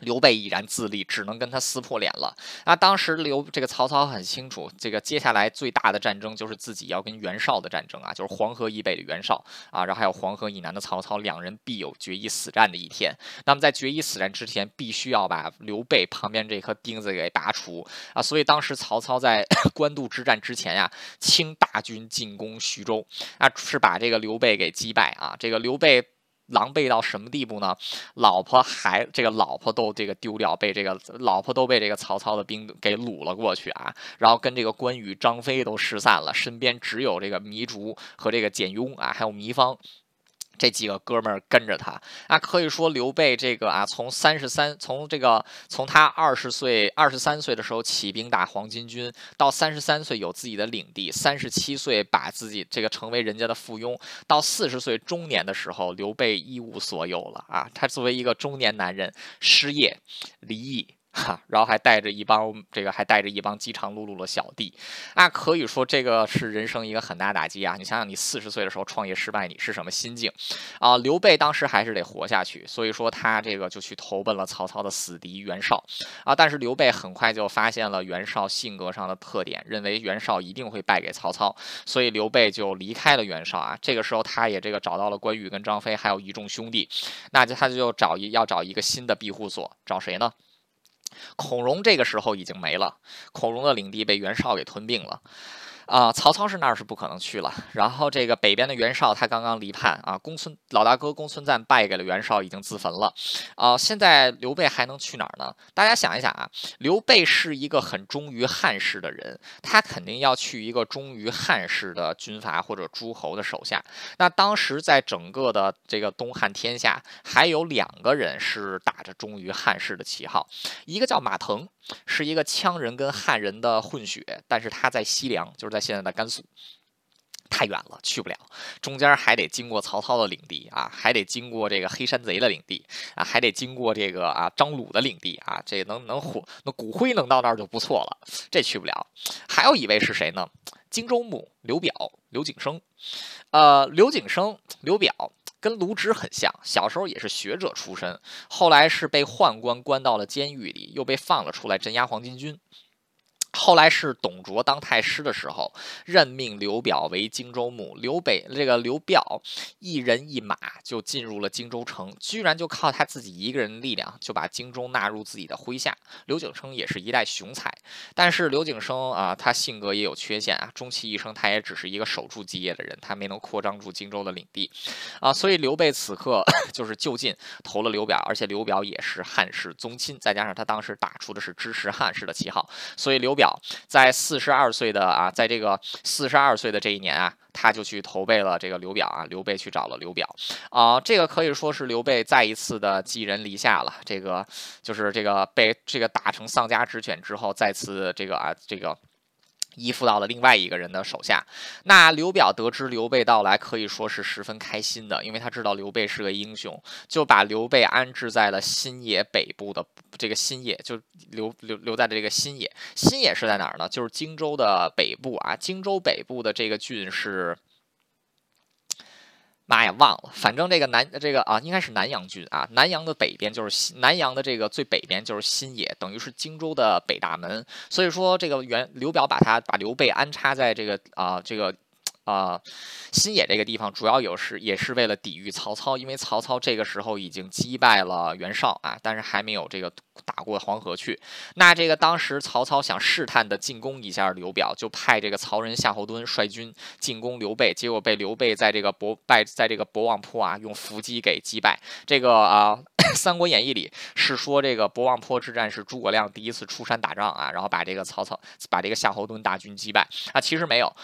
刘备已然自立，只能跟他撕破脸了。那当时刘这个曹操很清楚，这个接下来最大的战争就是自己要跟袁绍的战争啊，就是黄河以北的袁绍啊，然后还有黄河以南的曹操，两人必有决一死战的一天。那么在决一死战之前，必须要把刘备旁边这颗钉子给拔除啊。所以当时曹操在 官渡之战之前呀，倾大军进攻徐州，啊，是把这个刘备给击败啊。这个刘备。狼狈到什么地步呢？老婆孩这个老婆都这个丢掉，被这个老婆都被这个曹操的兵给掳了过去啊！然后跟这个关羽、张飞都失散了，身边只有这个糜竺和这个简雍啊，还有糜芳。这几个哥们儿跟着他啊，可以说刘备这个啊，从三十三，从这个从他二十岁、二十三岁的时候起兵打黄巾军，到三十三岁有自己的领地，三十七岁把自己这个成为人家的附庸，到四十岁中年的时候，刘备一无所有了啊！他作为一个中年男人，失业、离异。哈，然后还带着一帮这个，还带着一帮饥肠辘辘的小弟，啊，可以说这个是人生一个很大打击啊！你想想，你四十岁的时候创业失败，你是什么心境啊？刘备当时还是得活下去，所以说他这个就去投奔了曹操的死敌袁绍啊。但是刘备很快就发现了袁绍性格上的特点，认为袁绍一定会败给曹操，所以刘备就离开了袁绍啊。这个时候，他也这个找到了关羽跟张飞，还有一众兄弟，那就他就找一要找一个新的庇护所，找谁呢？孔融这个时候已经没了，孔融的领地被袁绍给吞并了。啊，曹操是那儿是不可能去了。然后这个北边的袁绍，他刚刚离叛啊，公孙老大哥公孙瓒败给了袁绍，已经自焚了。啊，现在刘备还能去哪儿呢？大家想一想啊，刘备是一个很忠于汉室的人，他肯定要去一个忠于汉室的军阀或者诸侯的手下。那当时在整个的这个东汉天下，还有两个人是打着忠于汉室的旗号，一个叫马腾，是一个羌人跟汉人的混血，但是他在西凉，就是在。现在的甘肃太远了，去不了，中间还得经过曹操的领地啊，还得经过这个黑山贼的领地啊，还得经过这个啊张鲁的领地啊，这能能火那骨灰能到那儿就不错了，这去不了。还有一位是谁呢？荆州牧刘表刘景升，呃，刘景升刘表跟卢植很像，小时候也是学者出身，后来是被宦官关到了监狱里，又被放了出来镇压黄巾军。后来是董卓当太师的时候，任命刘表为荆州牧。刘北这个刘表一人一马就进入了荆州城，居然就靠他自己一个人的力量就把荆州纳入自己的麾下。刘景升也是一代雄才，但是刘景升啊，他性格也有缺陷啊，终其一生他也只是一个守住基业的人，他没能扩张住荆州的领地啊。所以刘备此刻 就是就近投了刘表，而且刘表也是汉室宗亲，再加上他当时打出的是支持汉室的旗号，所以刘。表在四十二岁的啊，在这个四十二岁的这一年啊，他就去投奔了这个刘表啊。刘备去找了刘表啊，这个可以说是刘备再一次的寄人篱下了。这个就是这个被这个打成丧家之犬之后，再次这个啊这个。依附到了另外一个人的手下，那刘表得知刘备到来，可以说是十分开心的，因为他知道刘备是个英雄，就把刘备安置在了新野北部的这个新野，就留留留在了这个新野。新野是在哪儿呢？就是荆州的北部啊，荆州北部的这个郡是。妈呀，忘了，反正这个南这个啊，应该是南阳郡啊。南阳的北边就是南阳的这个最北边就是新野，等于是荆州的北大门。所以说，这个原刘表把他把刘备安插在这个啊这个。啊，新野这个地方主要有是也是为了抵御曹操，因为曹操这个时候已经击败了袁绍啊，但是还没有这个打过黄河去。那这个当时曹操想试探的进攻一下刘表，就派这个曹仁夏侯惇率军进攻刘备，结果被刘备在这个博败在这个博望坡啊用伏击给击败。这个啊，《三国演义》里是说这个博望坡之战是诸葛亮第一次出山打仗啊，然后把这个曹操把这个夏侯惇大军击败啊，其实没有，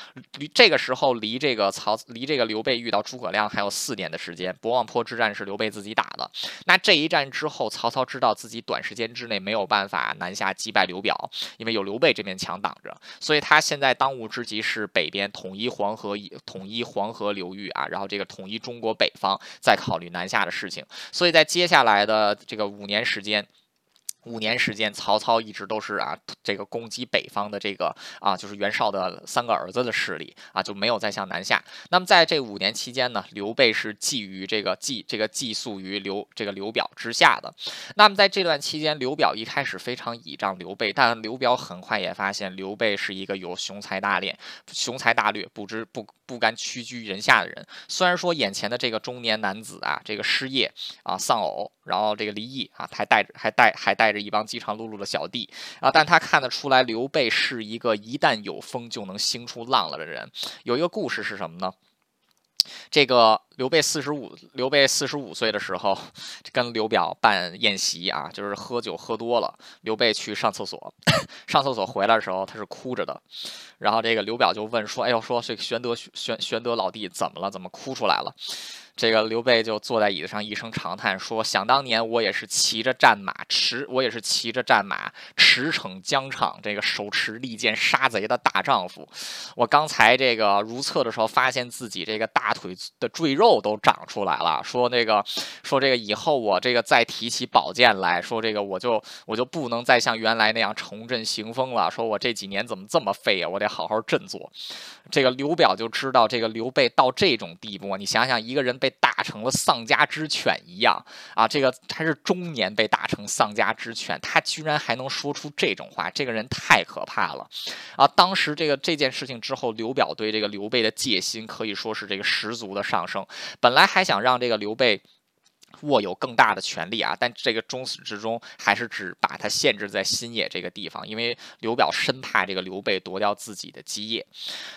这个时候。离这个曹离这个刘备遇到诸葛亮还有四年的时间。博望坡之战是刘备自己打的。那这一战之后，曹操知道自己短时间之内没有办法南下击败刘表，因为有刘备这面墙挡着，所以他现在当务之急是北边统一黄河，统一黄河流域啊，然后这个统一中国北方，再考虑南下的事情。所以在接下来来的这个五年时间。五年时间，曹操一直都是啊，这个攻击北方的这个啊，就是袁绍的三个儿子的势力啊，就没有再向南下。那么在这五年期间呢，刘备是寄于这个寄这个寄宿于刘这个刘表之下的。那么在这段期间，刘表一开始非常倚仗刘备，但刘表很快也发现刘备是一个有雄才大略、雄才大略、不知不不甘屈居人下的人。虽然说眼前的这个中年男子啊，这个失业啊，丧偶，然后这个离异啊，还带着还带还带着。一帮饥肠辘辘的小弟啊，但他看得出来，刘备是一个一旦有风就能兴出浪了的人。有一个故事是什么呢？这个刘备四十五，刘备四十五岁的时候，跟刘表办宴席啊，就是喝酒喝多了，刘备去上厕所，上厕所回来的时候他是哭着的，然后这个刘表就问说：“哎呦，说这个玄德玄玄德老弟怎么了？怎么哭出来了？”这个刘备就坐在椅子上，一声长叹，说：“想当年我也是骑着战马驰，我也是骑着战马驰骋疆场，这个手持利剑杀贼的大丈夫。我刚才这个如厕的时候，发现自己这个大腿的赘肉肉都长出来了。说那个，说这个以后我这个再提起宝剑来说，这个我就我就不能再像原来那样重振行风了。说我这几年怎么这么废啊？我得好好振作。这个刘表就知道，这个刘备到这种地步，你想想，一个人。”被打成了丧家之犬一样啊！这个他是中年被打成丧家之犬，他居然还能说出这种话，这个人太可怕了啊！当时这个这件事情之后，刘表对这个刘备的戒心可以说是这个十足的上升。本来还想让这个刘备。握有更大的权力啊，但这个终始至终还是只把他限制在新野这个地方，因为刘表深怕这个刘备夺掉自己的基业。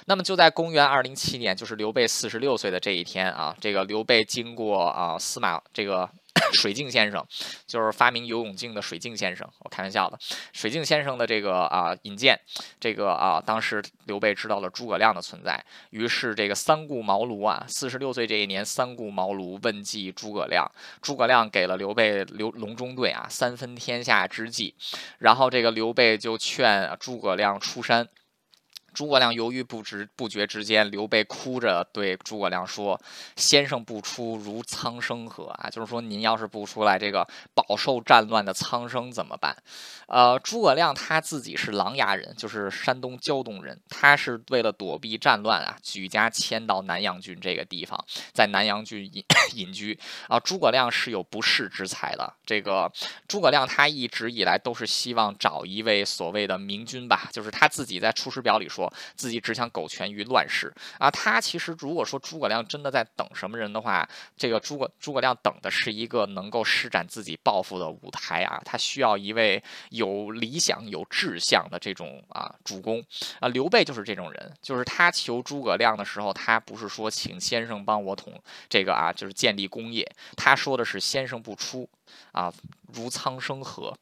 那么就在公元二零七年，就是刘备四十六岁的这一天啊，这个刘备经过啊司马这个。水镜先生就是发明游泳镜的水镜先生，我开玩笑的。水镜先生的这个啊引荐，这个啊当时刘备知道了诸葛亮的存在，于是这个三顾茅庐啊，四十六岁这一年三顾茅庐问计诸葛亮，诸葛亮给了刘备刘隆中对啊三分天下之计，然后这个刘备就劝诸葛亮出山。诸葛亮犹豫不知不决之间，刘备哭着对诸葛亮说：“先生不出，如苍生何？”啊，就是说您要是不出来，这个饱受战乱的苍生怎么办？呃，诸葛亮他自己是琅琊人，就是山东胶东人，他是为了躲避战乱啊，举家迁到南阳郡这个地方，在南阳郡隐 隐居啊。诸葛亮是有不世之才的，这个诸葛亮他一直以来都是希望找一位所谓的明君吧，就是他自己在《出师表》里说。自己只想苟全于乱世啊！他其实如果说诸葛亮真的在等什么人的话，这个诸葛诸葛亮等的是一个能够施展自己抱负的舞台啊！他需要一位有理想、有志向的这种啊主公啊！刘备就是这种人，就是他求诸葛亮的时候，他不是说请先生帮我统这个啊，就是建立功业，他说的是先生不出啊，如苍生何？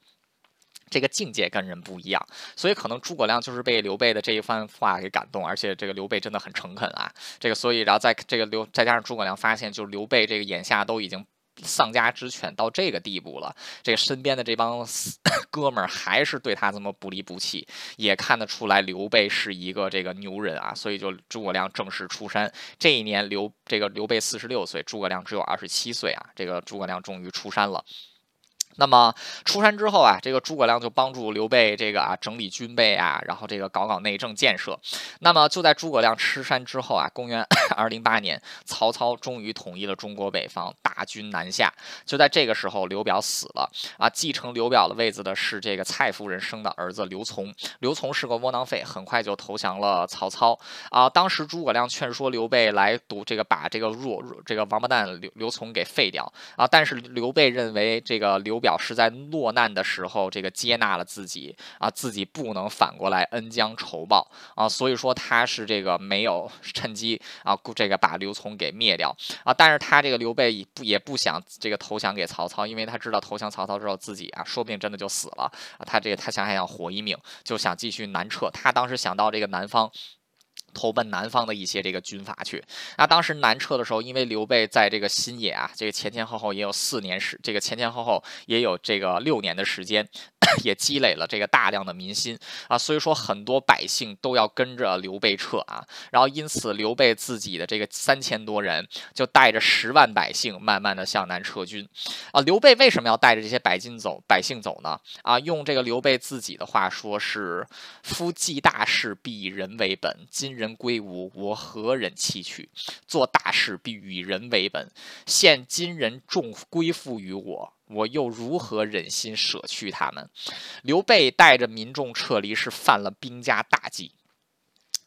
这个境界跟人不一样，所以可能诸葛亮就是被刘备的这一番话给感动，而且这个刘备真的很诚恳啊。这个所以，然后在这个刘再加上诸葛亮发现，就是刘备这个眼下都已经丧家之犬到这个地步了，这个身边的这帮 哥们儿还是对他这么不离不弃，也看得出来刘备是一个这个牛人啊。所以就诸葛亮正式出山。这一年刘这个刘备四十六岁，诸葛亮只有二十七岁啊。这个诸葛亮终于出山了。那么出山之后啊，这个诸葛亮就帮助刘备这个啊整理军备啊，然后这个搞搞内政建设。那么就在诸葛亮吃山之后啊，公元 二零八年，曹操终于统一了中国北方，大军南下。就在这个时候，刘表死了啊，继承刘表的位子的是这个蔡夫人生的儿子刘琮。刘琮是个窝囊废，很快就投降了曹操啊。当时诸葛亮劝说刘备来赌这个把这个弱这个王八蛋刘刘琮给废掉啊，但是刘备认为这个刘表。表示在落难的时候，这个接纳了自己啊，自己不能反过来恩将仇报。啊，所以说他是这个没有趁机啊，这个把刘琮给灭掉。啊，但是他这个刘备也不也不想这个投降给曹操，因为他知道投降曹操之后自己啊，说不定真的就死了。啊，他这个他想还想活一命，就想继续南撤，他当时想到这个南方。投奔南方的一些这个军阀去。那当时南撤的时候，因为刘备在这个新野啊，这个前前后后也有四年时，这个前前后后也有这个六年的时间。也积累了这个大量的民心啊，所以说很多百姓都要跟着刘备撤啊，然后因此刘备自己的这个三千多人就带着十万百姓慢慢的向南撤军啊。刘备为什么要带着这些百姓走？百姓走呢？啊，用这个刘备自己的话说是：夫继大事必以人为本，今人归吴，我何忍弃去？做大事必与人为本，现今人重归附于我。我又如何忍心舍去他们？刘备带着民众撤离，是犯了兵家大忌。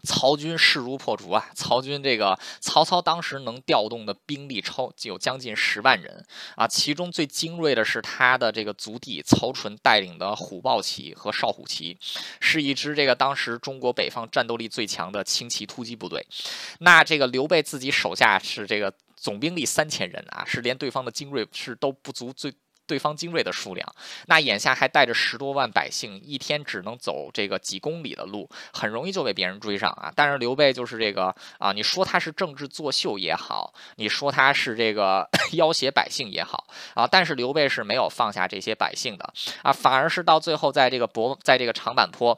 曹军势如破竹啊！曹军这个曹操当时能调动的兵力超有将近十万人啊，其中最精锐的是他的这个族弟曹纯带领的虎豹骑和少虎骑，是一支这个当时中国北方战斗力最强的轻骑突击部队。那这个刘备自己手下是这个总兵力三千人啊，是连对方的精锐是都不足最。对方精锐的数量，那眼下还带着十多万百姓，一天只能走这个几公里的路，很容易就被别人追上啊！但是刘备就是这个啊，你说他是政治作秀也好，你说他是这个 要挟百姓也好啊，但是刘备是没有放下这些百姓的啊，反而是到最后在这个博，在这个长坂坡。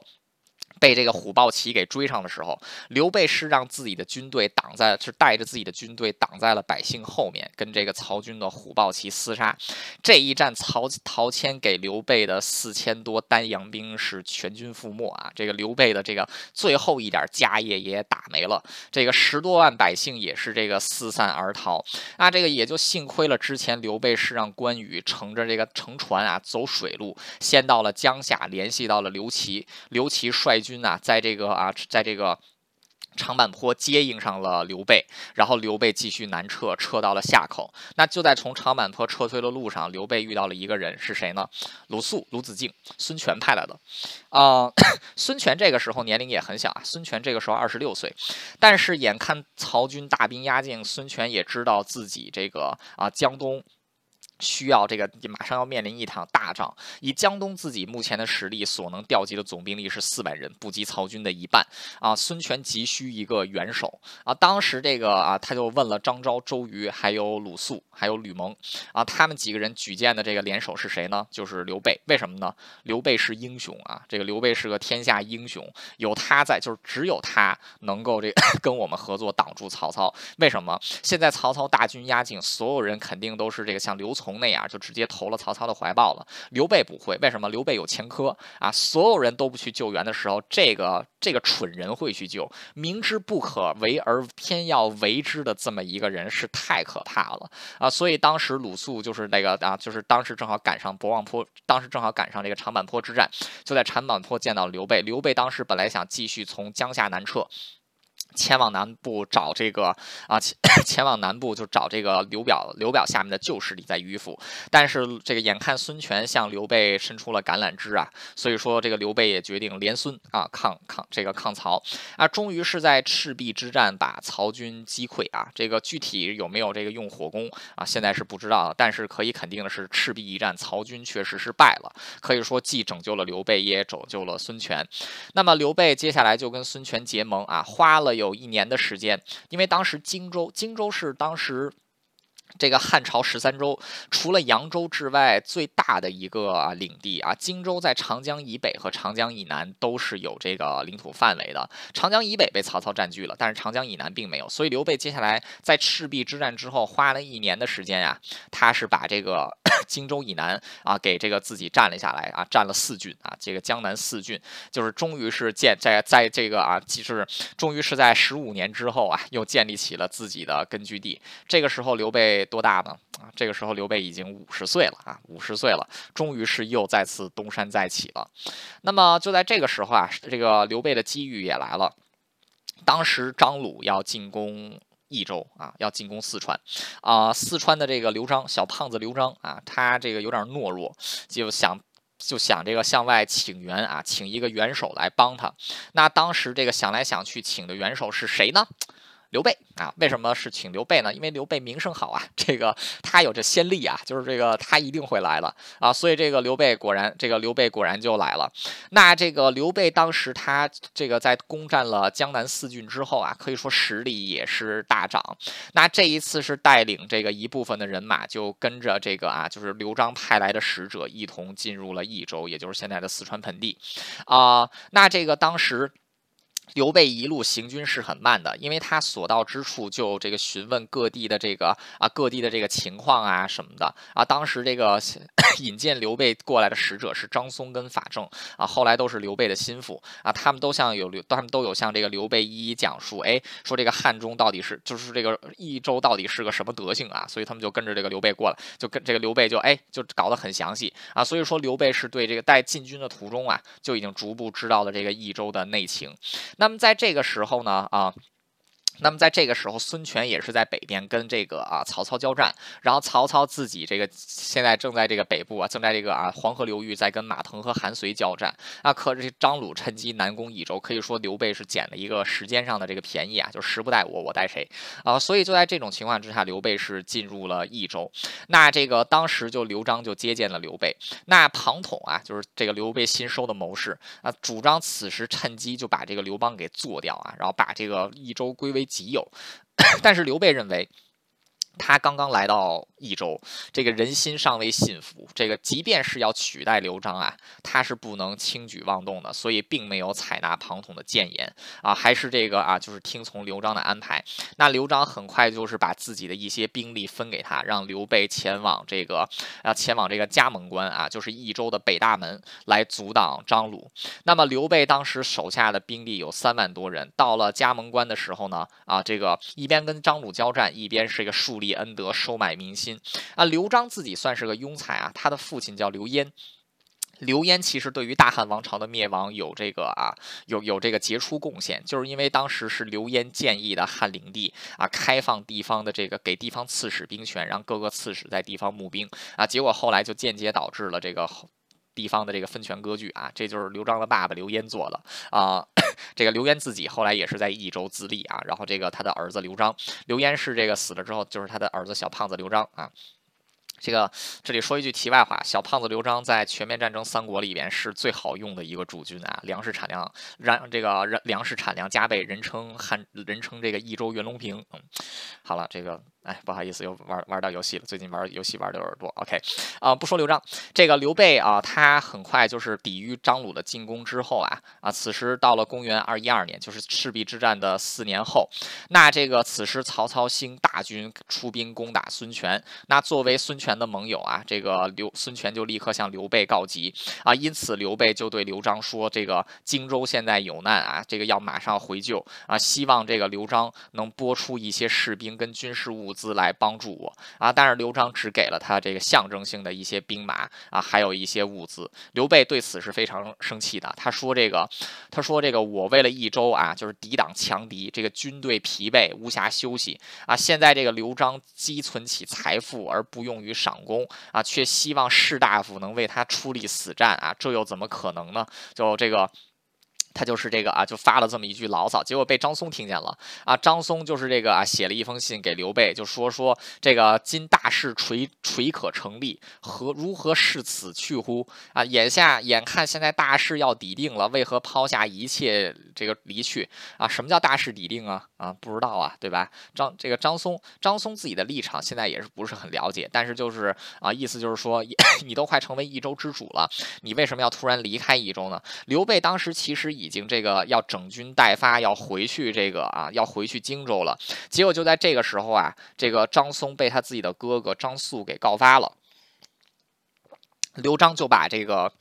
被这个虎豹骑给追上的时候，刘备是让自己的军队挡在，是带着自己的军队挡在了百姓后面，跟这个曹军的虎豹骑厮杀。这一战，曹陶谦给刘备的四千多丹阳兵是全军覆没啊！这个刘备的这个最后一点家业也打没了，这个十多万百姓也是这个四散而逃。那这个也就幸亏了，之前刘备是让关羽乘着这个乘船啊走水路，先到了江夏，联系到了刘琦，刘琦率军。军啊，在这个啊，在这个长坂坡接应上了刘备，然后刘备继续南撤，撤到了夏口。那就在从长坂坡撤退的路上，刘备遇到了一个人，是谁呢？鲁肃、鲁子敬，孙权派来的。啊，孙权这个时候年龄也很小啊，孙权这个时候二十六岁。但是眼看曹军大兵压境，孙权也知道自己这个啊江东。需要这个马上要面临一场大仗，以江东自己目前的实力所能调集的总兵力是四万人，不及曹军的一半啊。孙权急需一个元首啊。当时这个啊，他就问了张昭、周瑜，还有鲁肃，还有吕蒙啊，他们几个人举荐的这个联手是谁呢？就是刘备。为什么呢？刘备是英雄啊，这个刘备是个天下英雄，有他在，就是只有他能够这个 跟我们合作挡住曹操。为什么？现在曹操大军压境，所有人肯定都是这个像刘琮。那样就直接投了曹操的怀抱了。刘备不会，为什么？刘备有前科啊！所有人都不去救援的时候，这个这个蠢人会去救。明知不可为而偏要为之的这么一个人是太可怕了啊！所以当时鲁肃就是那个啊，就是当时正好赶上博望坡，当时正好赶上这个长坂坡之战，就在长坂坡见到刘备。刘备当时本来想继续从江夏南撤。前往南部找这个啊，前 前往南部就找这个刘表，刘表下面的旧势力在迂腐。但是这个眼看孙权向刘备伸出了橄榄枝啊，所以说这个刘备也决定连孙啊抗抗这个抗曹啊，终于是在赤壁之战把曹军击溃啊。这个具体有没有这个用火攻啊，现在是不知道。但是可以肯定的是，赤壁一战曹军确实是败了，可以说既拯救了刘备，也拯救了孙权。那么刘备接下来就跟孙权结盟啊，花了有。有一年的时间，因为当时荆州，荆州是当时。这个汉朝十三州，除了扬州之外，最大的一个啊领地啊，荆州在长江以北和长江以南都是有这个领土范围的。长江以北被曹操占据了，但是长江以南并没有。所以刘备接下来在赤壁之战之后，花了一年的时间呀，他是把这个 荆州以南啊给这个自己占了下来啊，占了四郡啊，这个江南四郡，就是终于是建在在这个啊，就是终于是在十五年之后啊，又建立起了自己的根据地。这个时候刘备。多大呢？啊，这个时候刘备已经五十岁了啊，五十岁了，终于是又再次东山再起了。那么就在这个时候啊，这个刘备的机遇也来了。当时张鲁要进攻益州啊，要进攻四川啊，四川的这个刘璋，小胖子刘璋啊，他这个有点懦弱，就想就想这个向外请援啊，请一个元首来帮他。那当时这个想来想去，请的元首是谁呢？刘备啊。为什么是请刘备呢？因为刘备名声好啊，这个他有这先例啊，就是这个他一定会来了啊。所以这个刘备果然，这个刘备果然就来了。那这个刘备当时他这个在攻占了江南四郡之后啊，可以说实力也是大涨。那这一次是带领这个一部分的人马，就跟着这个啊，就是刘璋派来的使者一同进入了益州，也就是现在的四川盆地啊。那这个当时。刘备一路行军是很慢的，因为他所到之处就这个询问各地的这个啊各地的这个情况啊什么的啊。当时这个 引荐刘备过来的使者是张松跟法正啊，后来都是刘备的心腹啊，他们都向有刘，他们都有向这个刘备一一讲述，哎，说这个汉中到底是就是这个益州到底是个什么德性啊？所以他们就跟着这个刘备过来，就跟这个刘备就哎就搞得很详细啊。所以说刘备是对这个在进军的途中啊，就已经逐步知道了这个益州的内情。那么在这个时候呢，啊。那么在这个时候，孙权也是在北边跟这个啊曹操交战，然后曹操自己这个现在正在这个北部啊，正在这个啊黄河流域在跟马腾和韩遂交战啊。可是张鲁趁机南攻益州，可以说刘备是捡了一个时间上的这个便宜啊，就时不待我，我待谁啊？所以就在这种情况之下，刘备是进入了益州。那这个当时就刘璋就接见了刘备。那庞统啊，就是这个刘备新收的谋士啊，主张此时趁机就把这个刘邦给做掉啊，然后把这个益州归为。己有，但是刘备认为。他刚刚来到益州，这个人心尚未信服。这个即便是要取代刘璋啊，他是不能轻举妄动的，所以并没有采纳庞统的谏言啊，还是这个啊，就是听从刘璋的安排。那刘璋很快就是把自己的一些兵力分给他，让刘备前往这个啊，前往这个加盟关啊，就是益州的北大门来阻挡张鲁。那么刘备当时手下的兵力有三万多人，到了加盟关的时候呢，啊，这个一边跟张鲁交战，一边是一个树。立恩德，收买民心啊！刘璋自己算是个庸才啊，他的父亲叫刘焉。刘焉其实对于大汉王朝的灭亡有这个啊，有有这个杰出贡献，就是因为当时是刘焉建议的汉灵帝啊，开放地方的这个给地方刺史兵权，让各个刺史在地方募兵啊，结果后来就间接导致了这个地方的这个分权割据啊，这就是刘璋的爸爸刘焉做的啊。这个刘焉自己后来也是在益州自立啊，然后这个他的儿子刘璋，刘焉是这个死了之后，就是他的儿子小胖子刘璋啊。这个这里说一句题外话，小胖子刘璋在全面战争三国里边是最好用的一个主君啊，粮食产量让这个粮食产量加倍，人称汉人称这个益州袁隆平。嗯，好了，这个。哎，不好意思，又玩玩到游戏了。最近玩游戏玩的有点多。OK，啊，不说刘璋，这个刘备啊，他很快就是抵御张鲁的进攻之后啊，啊，此时到了公元二一二年，就是赤壁之战的四年后。那这个此时曹操兴大军出兵攻打孙权，那作为孙权的盟友啊，这个刘孙权就立刻向刘备告急啊，因此刘备就对刘璋说：“这个荆州现在有难啊，这个要马上回救啊，希望这个刘璋能拨出一些士兵跟军事物。”资来帮助我啊！但是刘璋只给了他这个象征性的一些兵马啊，还有一些物资。刘备对此是非常生气的。他说：“这个，他说这个，我为了益州啊，就是抵挡强敌，这个军队疲惫，无暇休息啊。现在这个刘璋积存起财富而不用于赏功啊，却希望士大夫能为他出力死战啊，这又怎么可能呢？就这个。”他就是这个啊，就发了这么一句牢骚，结果被张松听见了啊。张松就是这个啊，写了一封信给刘备，就说说这个今大事垂垂可成立，何如何视此去乎？啊，眼下眼看现在大事要抵定了，为何抛下一切这个离去啊？什么叫大事抵定啊？啊，不知道啊，对吧？张这个张松，张松自己的立场现在也是不是很了解，但是就是啊，意思就是说，你都快成为益州之主了，你为什么要突然离开益州呢？刘备当时其实已已经这个要整军待发，要回去这个啊，要回去荆州了。结果就在这个时候啊，这个张松被他自己的哥哥张素给告发了，刘璋就把这个。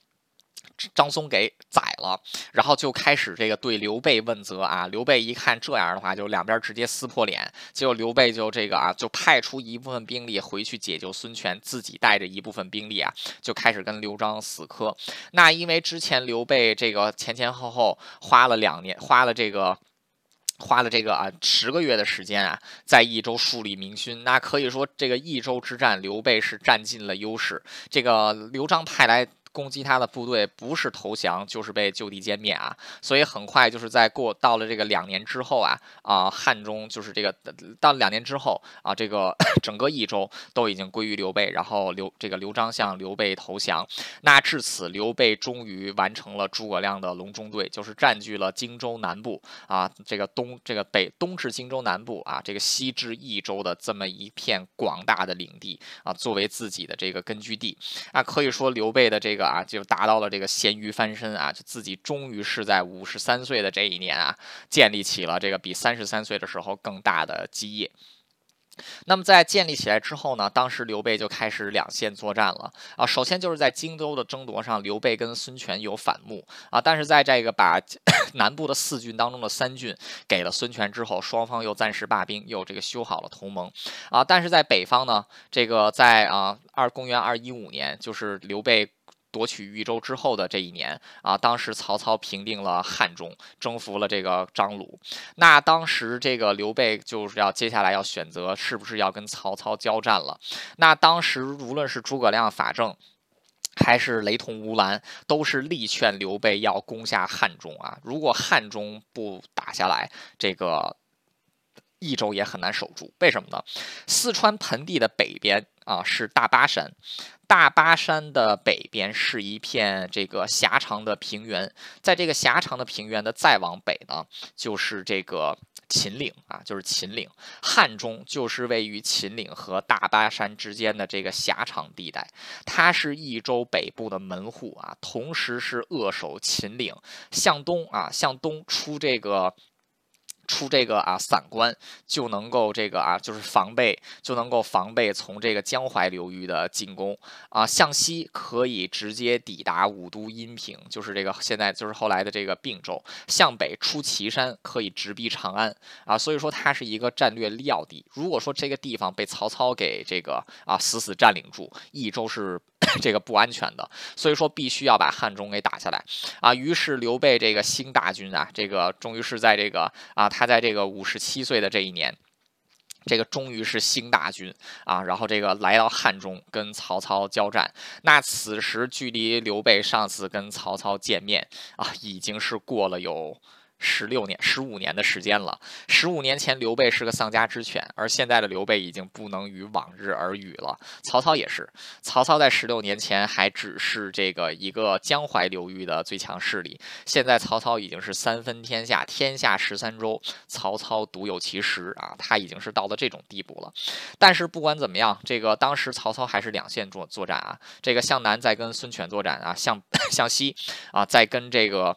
张松给宰了，然后就开始这个对刘备问责啊。刘备一看这样的话，就两边直接撕破脸。结果刘备就这个啊，就派出一部分兵力回去解救孙权，自己带着一部分兵力啊，就开始跟刘璋死磕。那因为之前刘备这个前前后后花了两年，花了这个。花了这个啊十个月的时间啊，在益州树立明勋，那可以说这个益州之战，刘备是占尽了优势。这个刘璋派来攻击他的部队不是投降就是被就地歼灭啊，所以很快就是在过到了这个两年之后啊啊汉中就是这个到两年之后啊这个 整个益州都已经归于刘备，然后刘这个刘璋向刘备投降，那至此刘备终于完成了诸葛亮的隆中对，就是占据了荆州南部。啊这个东这个北东至荆州南部啊这个西至益州的这么一片广大的领地啊作为自己的这个根据地。啊可以说刘备的这个。啊，就达到了这个咸鱼翻身啊！就自己终于是在五十三岁的这一年啊，建立起了这个比三十三岁的时候更大的基业。那么在建立起来之后呢，当时刘备就开始两线作战了啊。首先就是在荆州的争夺上，刘备跟孙权有反目啊。但是在这个把 南部的四郡当中的三郡给了孙权之后，双方又暂时罢兵，又这个修好了同盟啊。但是在北方呢，这个在啊二公元二一五年，就是刘备。夺取豫州之后的这一年啊，当时曹操平定了汉中，征服了这个张鲁。那当时这个刘备就是要接下来要选择是不是要跟曹操交战了。那当时无论是诸葛亮、法正，还是雷同、吴兰，都是力劝刘备要攻下汉中啊。如果汉中不打下来，这个益州也很难守住。为什么呢？四川盆地的北边啊是大巴山。大巴山的北边是一片这个狭长的平原，在这个狭长的平原的再往北呢，就是这个秦岭啊，就是秦岭。汉中就是位于秦岭和大巴山之间的这个狭长地带，它是益州北部的门户啊，同时是扼守秦岭，向东啊，向东出这个。出这个啊散关就能够这个啊就是防备就能够防备从这个江淮流域的进攻啊向西可以直接抵达武都阴平，就是这个现在就是后来的这个并州。向北出岐山可以直逼长安啊，所以说它是一个战略要地。如果说这个地方被曹操给这个啊死死占领住，益州是。这个不安全的，所以说必须要把汉中给打下来啊！于是刘备这个新大军啊，这个终于是在这个啊，他在这个五十七岁的这一年，这个终于是新大军啊，然后这个来到汉中跟曹操交战。那此时距离刘备上次跟曹操见面啊，已经是过了有。十六年、十五年的时间了。十五年前，刘备是个丧家之犬，而现在的刘备已经不能与往日而语了。曹操也是，曹操在十六年前还只是这个一个江淮流域的最强势力，现在曹操已经是三分天下，天下十三州，曹操独有其实啊，他已经是到了这种地步了。但是不管怎么样，这个当时曹操还是两线作作战啊，这个向南在跟孙权作战啊，向 向西啊在跟这个。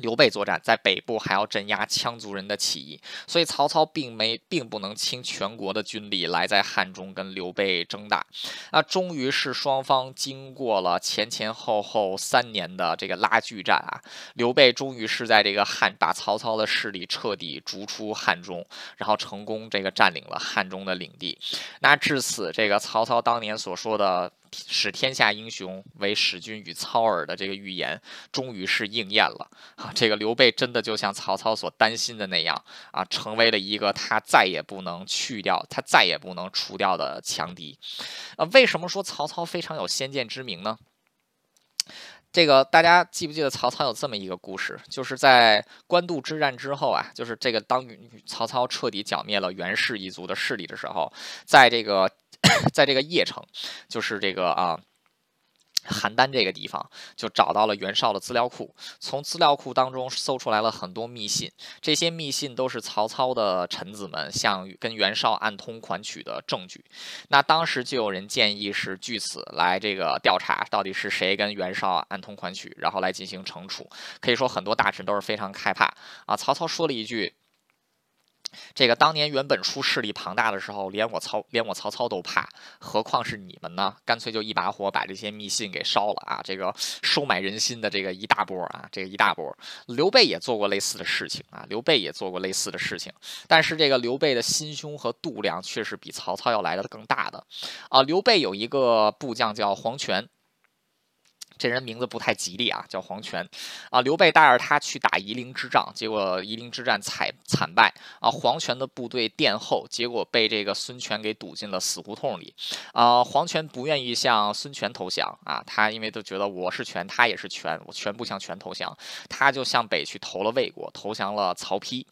刘备作战在北部还要镇压羌族人的起义，所以曹操并没并不能倾全国的军力来在汉中跟刘备争打。那终于是双方经过了前前后后三年的这个拉锯战啊，刘备终于是在这个汉把曹操的势力彻底逐出汉中，然后成功这个占领了汉中的领地。那至此，这个曹操当年所说的。使天下英雄为使君与操耳的这个预言，终于是应验了啊！这个刘备真的就像曹操所担心的那样啊，成为了一个他再也不能去掉、他再也不能除掉的强敌啊！为什么说曹操非常有先见之明呢？这个大家记不记得曹操有这么一个故事？就是在官渡之战之后啊，就是这个当曹操彻底剿灭了袁氏一族的势力的时候，在这个。在这个邺城，就是这个啊，邯郸这个地方，就找到了袁绍的资料库。从资料库当中搜出来了很多密信，这些密信都是曹操的臣子们向跟袁绍暗通款曲的证据。那当时就有人建议是据此来这个调查到底是谁跟袁绍暗通款曲，然后来进行惩处。可以说很多大臣都是非常害怕啊。曹操说了一句。这个当年袁本初势力庞大的时候，连我曹连我曹操都怕，何况是你们呢？干脆就一把火把这些密信给烧了啊！这个收买人心的这个一大波啊，这个一大波。刘备也做过类似的事情啊，刘备也做过类似的事情，但是这个刘备的心胸和度量却是比曹操要来的更大的啊。刘备有一个部将叫黄权。这人名字不太吉利啊，叫黄权啊。刘备带着他去打夷陵之战，结果夷陵之战惨惨败啊。黄权的部队殿后，结果被这个孙权给堵进了死胡同里啊。黄权不愿意向孙权投降啊，他因为都觉得我是权，他也是权，我全部向权投降，他就向北去投了魏国，投降了曹丕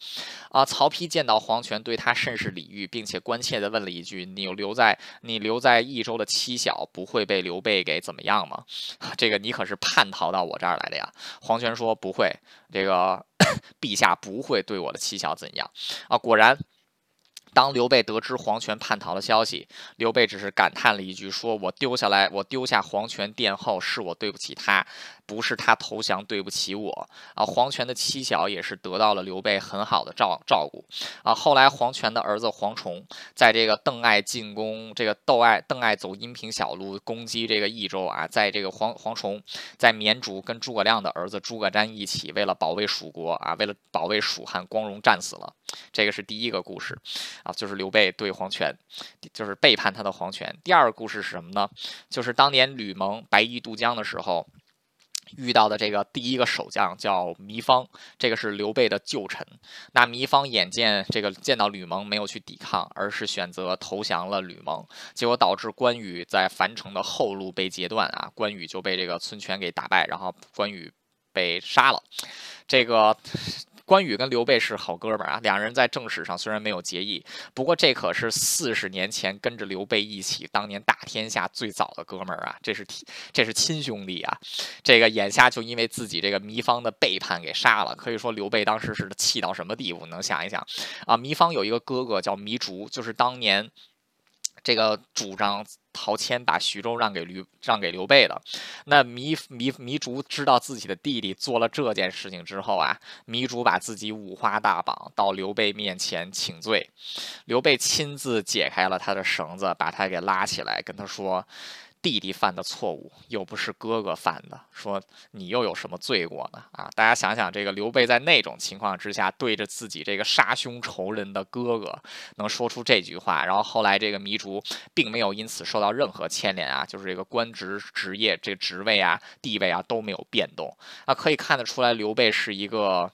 啊。曹丕见到黄权，对他甚是礼遇，并且关切地问了一句：“你留在你留在益州的妻小，不会被刘备给怎么样吗？” 这个。你可是叛逃到我这儿来的呀？黄权说不会，这个 陛下不会对我的妻小怎样啊？果然。当刘备得知黄权叛逃的消息，刘备只是感叹了一句：“说我丢下来，我丢下黄权殿后，是我对不起他，不是他投降对不起我。”啊，黄权的妻小也是得到了刘备很好的照照顾。啊，后来黄权的儿子黄崇，在这个邓艾进攻这个窦艾，邓艾走阴平小路攻击这个益州啊，在这个黄黄崇在绵竹跟诸葛亮的儿子诸葛瞻一起，为了保卫蜀国啊，为了保卫蜀汉，光荣战死了。这个是第一个故事。就是刘备对黄权，就是背叛他的黄权。第二个故事是什么呢？就是当年吕蒙白衣渡江的时候，遇到的这个第一个守将叫糜芳，这个是刘备的旧臣。那糜芳眼见这个见到吕蒙没有去抵抗，而是选择投降了吕蒙，结果导致关羽在樊城的后路被截断啊，关羽就被这个孙权给打败，然后关羽被杀了。这个。关羽跟刘备是好哥们儿啊，两人在正史上虽然没有结义，不过这可是四十年前跟着刘备一起当年打天下最早的哥们儿啊，这是这是亲兄弟啊。这个眼下就因为自己这个糜芳的背叛给杀了，可以说刘备当时是气到什么地步？能想一想啊？糜芳有一个哥哥叫糜竺，就是当年。这个主张陶谦把徐州让给刘让给刘备了，那糜糜糜竺知道自己的弟弟做了这件事情之后啊，糜竺把自己五花大绑到刘备面前请罪，刘备亲自解开了他的绳子，把他给拉起来，跟他说。弟弟犯的错误又不是哥哥犯的，说你又有什么罪过呢？啊，大家想想，这个刘备在那种情况之下，对着自己这个杀兄仇人的哥哥，能说出这句话，然后后来这个糜竺并没有因此受到任何牵连啊，就是这个官职、职业、这职位啊、地位啊都没有变动啊，可以看得出来，刘备是一个。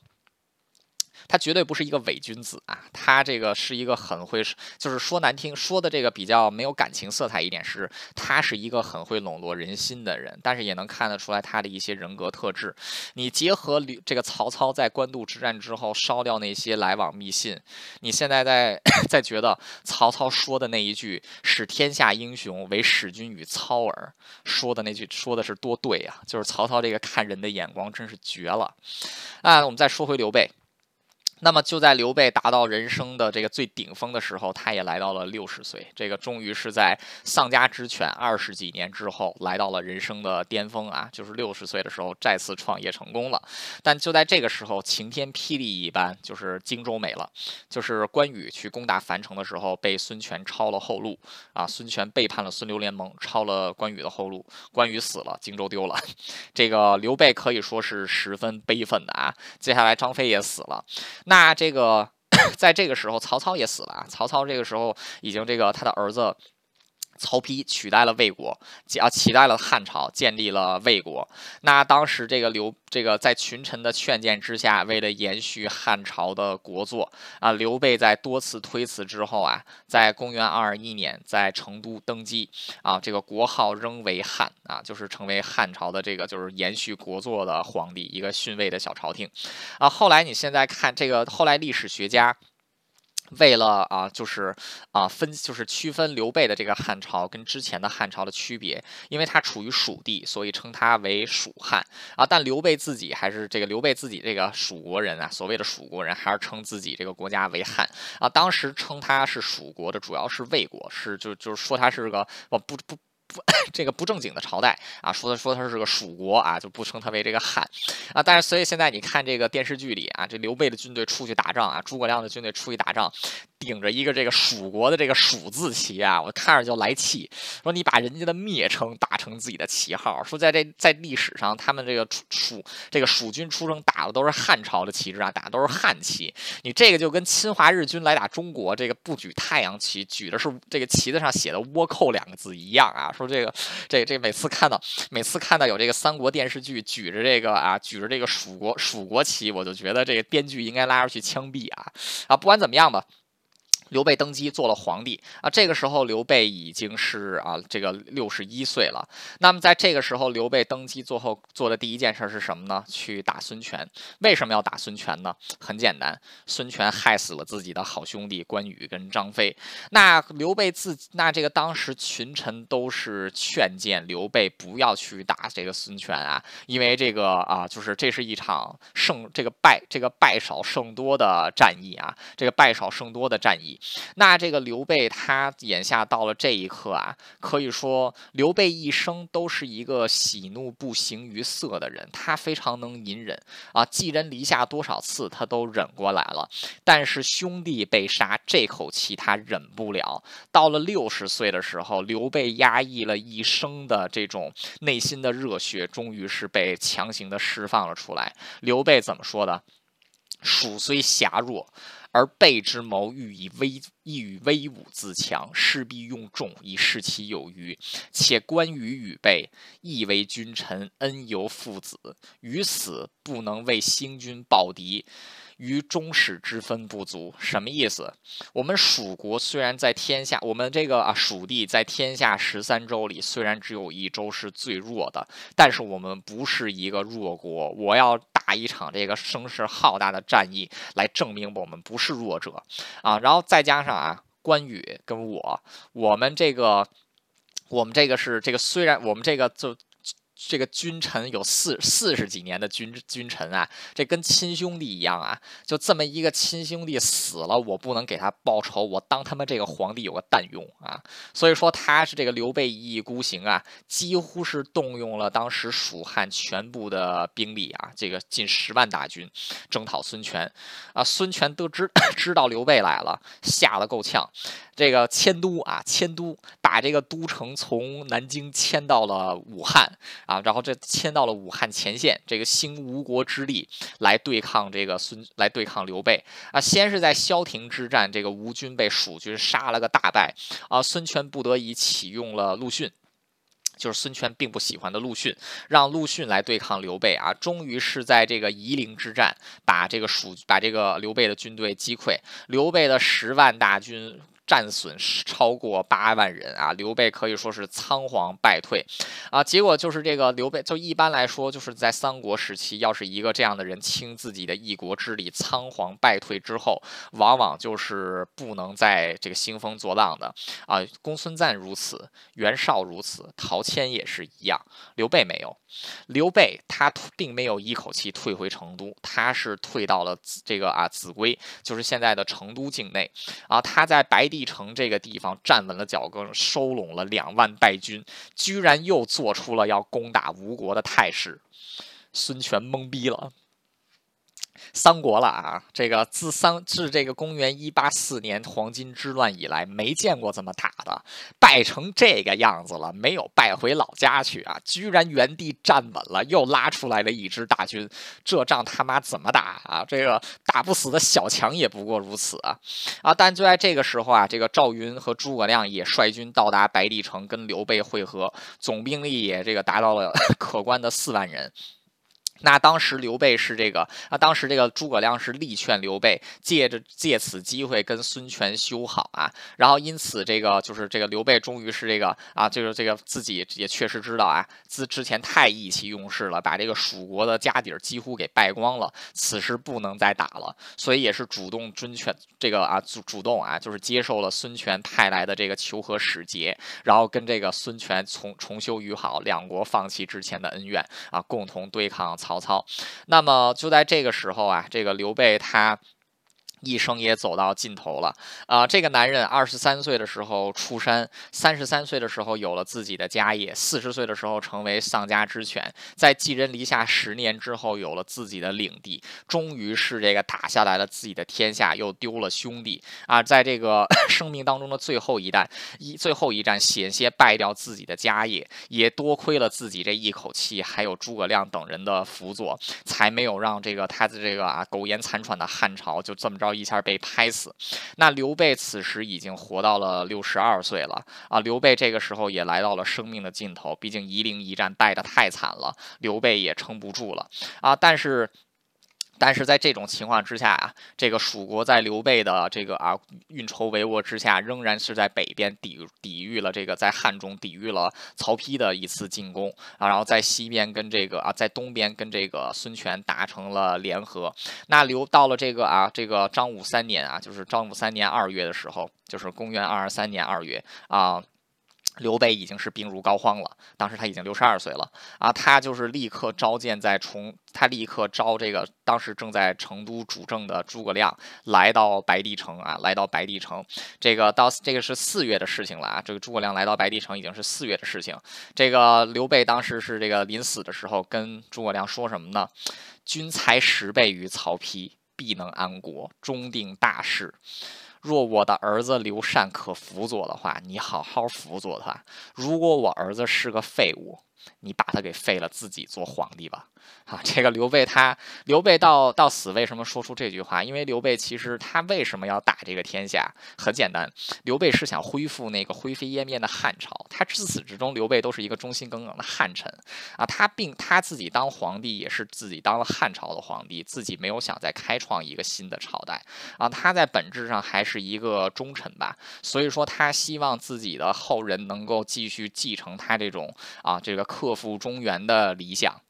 他绝对不是一个伪君子啊，他这个是一个很会，就是说难听说的这个比较没有感情色彩一点是，他是一个很会笼络人心的人，但是也能看得出来他的一些人格特质。你结合这个曹操在官渡之战之后烧掉那些来往密信，你现在在 在觉得曹操说的那一句“使天下英雄为使君与操耳”，说的那句说的是多对啊！就是曹操这个看人的眼光真是绝了啊！我们再说回刘备。那么就在刘备达到人生的这个最顶峰的时候，他也来到了六十岁。这个终于是在丧家之犬二十几年之后，来到了人生的巅峰啊！就是六十岁的时候再次创业成功了。但就在这个时候，晴天霹雳一般，就是荆州没了。就是关羽去攻打樊城的时候，被孙权抄了后路啊！孙权背叛了孙刘联盟，抄了关羽的后路，关羽死了，荆州丢了。这个刘备可以说是十分悲愤的啊！接下来张飞也死了。那那这个，在这个时候，曹操也死了。曹操这个时候已经这个他的儿子曹丕取代了魏国，啊，取代了汉朝，建立了魏国。那当时这个刘。这个在群臣的劝谏之下，为了延续汉朝的国祚啊，刘备在多次推辞之后啊，在公元二二一年在成都登基啊，这个国号仍为汉啊，就是成为汉朝的这个就是延续国祚的皇帝，一个逊位的小朝廷啊。后来你现在看这个，后来历史学家。为了啊，就是啊分，就是区分刘备的这个汉朝跟之前的汉朝的区别，因为他处于蜀地，所以称他为蜀汉啊。但刘备自己还是这个刘备自己这个蜀国人啊，所谓的蜀国人还是称自己这个国家为汉啊。当时称他是蜀国的主要是魏国，是就就是说他是个我不不。这个不正经的朝代啊，说他说他是个蜀国啊，就不称他为这个汉啊。但是所以现在你看这个电视剧里啊，这刘备的军队出去打仗啊，诸葛亮的军队出去打仗，顶着一个这个蜀国的这个蜀字旗啊，我看着就来气。说你把人家的蔑称打成自己的旗号，说在这在历史上，他们这个蜀这个蜀军出生打的都是汉朝的旗帜啊，打的都是汉旗。你这个就跟侵华日军来打中国，这个不举太阳旗，举的是这个旗子上写的“倭寇”两个字一样啊。说这个这这每次看到每次看到有这个三国电视剧举着这个啊举着这个蜀国蜀国旗，我就觉得这个编剧应该拉出去枪毙啊啊！不管怎么样吧。刘备登基做了皇帝啊，这个时候刘备已经是啊这个六十一岁了。那么在这个时候，刘备登基做后做的第一件事是什么呢？去打孙权。为什么要打孙权呢？很简单，孙权害死了自己的好兄弟关羽跟张飞。那刘备自那这个当时群臣都是劝谏刘备不要去打这个孙权啊，因为这个啊就是这是一场胜这个败这个败少胜多的战役啊，这个败少胜多的战役。那这个刘备他眼下到了这一刻啊，可以说刘备一生都是一个喜怒不形于色的人，他非常能隐忍啊，寄人篱下多少次他都忍过来了，但是兄弟被杀这口气他忍不了。到了六十岁的时候，刘备压抑了一生的这种内心的热血，终于是被强行的释放了出来。刘备怎么说的？蜀虽狭弱。而备之谋欲以威，欲以威武自强，势必用众以示其有余。且关羽与备亦为君臣，恩犹父子，于死不能为兴军报敌。于中始之分不足，什么意思？我们蜀国虽然在天下，我们这个啊蜀地在天下十三州里，虽然只有一州是最弱的，但是我们不是一个弱国。我要一场这个声势浩大的战役，来证明我们不是弱者啊！然后再加上啊，关羽跟我，我们这个，我们这个是这个，虽然我们这个就。这个君臣有四四十几年的君君臣啊，这跟亲兄弟一样啊，就这么一个亲兄弟死了，我不能给他报仇，我当他们这个皇帝有个蛋用啊！所以说他是这个刘备一意孤行啊，几乎是动用了当时蜀汉全部的兵力啊，这个近十万大军征讨孙权啊。孙权得知 知道刘备来了，吓得够呛。这个迁都啊，迁都，把这个都城从南京迁到了武汉啊，然后这迁到了武汉前线，这个兴吴国之力来对抗这个孙，来对抗刘备啊。先是在萧亭之战，这个吴军被蜀军杀了个大败啊，孙权不得已启用了陆逊，就是孙权并不喜欢的陆逊，让陆逊来对抗刘备啊。终于是在这个夷陵之战，把这个蜀，把这个刘备的军队击溃，刘备的十万大军。战损超过八万人啊！刘备可以说是仓皇败退啊！结果就是这个刘备，就一般来说，就是在三国时期，要是一个这样的人倾自己的一国之力，仓皇败退之后，往往就是不能再这个兴风作浪的啊！公孙瓒如此，袁绍如此，陶谦也是一样，刘备没有。刘备他并没有一口气退回成都，他是退到了这个啊秭归，就是现在的成都境内啊。他在白帝城这个地方站稳了脚跟，收拢了两万败军，居然又做出了要攻打吴国的态势。孙权懵逼了。三国了啊！这个自三自这个公元一八四年黄巾之乱以来，没见过这么打的，败成这个样子了，没有败回老家去啊！居然原地站稳了，又拉出来了一支大军，这仗他妈怎么打啊？这个打不死的小强也不过如此啊！啊！但就在这个时候啊，这个赵云和诸葛亮也率军到达白帝城，跟刘备会合，总兵力也这个达到了 可观的四万人。那当时刘备是这个，啊，当时这个诸葛亮是力劝刘备借着借此机会跟孙权修好啊，然后因此这个就是这个刘备终于是这个啊，就是这个自己也确实知道啊，自之前太意气用事了，把这个蜀国的家底儿几乎给败光了，此时不能再打了，所以也是主动遵劝这个啊主主动啊，就是接受了孙权派来的这个求和使节，然后跟这个孙权重重修于好，两国放弃之前的恩怨啊，共同对抗。曹曹操，那么就在这个时候啊，这个刘备他。一生也走到尽头了啊！这个男人二十三岁的时候出山，三十三岁的时候有了自己的家业，四十岁的时候成为丧家之犬，在寄人篱下十年之后有了自己的领地，终于是这个打下来了自己的天下，又丢了兄弟啊！在这个 生命当中的最后一战，一最后一战险些败掉自己的家业，也多亏了自己这一口气，还有诸葛亮等人的辅佐，才没有让这个他的这个啊苟延残喘的汉朝就这么着。一下被拍死，那刘备此时已经活到了六十二岁了啊！刘备这个时候也来到了生命的尽头，毕竟夷陵一战败的太惨了，刘备也撑不住了啊！但是。但是在这种情况之下啊，这个蜀国在刘备的这个啊运筹帷幄之下，仍然是在北边抵抵御了这个在汉中抵御了曹丕的一次进攻啊，然后在西边跟这个啊在东边跟这个孙权达成了联合。那刘到了这个啊这个张武三年啊，就是张武三年二月的时候，就是公元二二三年二月啊。刘备已经是病入膏肓了，当时他已经六十二岁了啊，他就是立刻召见在重，他立刻招这个当时正在成都主政的诸葛亮来到白帝城啊，来到白帝城，这个到这个是四月的事情了啊，这个诸葛亮来到白帝城已经是四月的事情，这个刘备当时是这个临死的时候跟诸葛亮说什么呢？君才十倍于曹丕，必能安国，终定大事。若我的儿子刘禅可辅佐的话，你好好辅佐他；如果我儿子是个废物，你把他给废了，自己做皇帝吧。啊，这个刘备他刘备到到死为什么说出这句话？因为刘备其实他为什么要打这个天下？很简单，刘备是想恢复那个灰飞烟灭的汉朝。他至始至终，刘备都是一个忠心耿耿的汉臣啊。他并他自己当皇帝也是自己当了汉朝的皇帝，自己没有想再开创一个新的朝代啊。他在本质上还是一个忠臣吧。所以说，他希望自己的后人能够继续继承他这种啊这个克复中原的理想。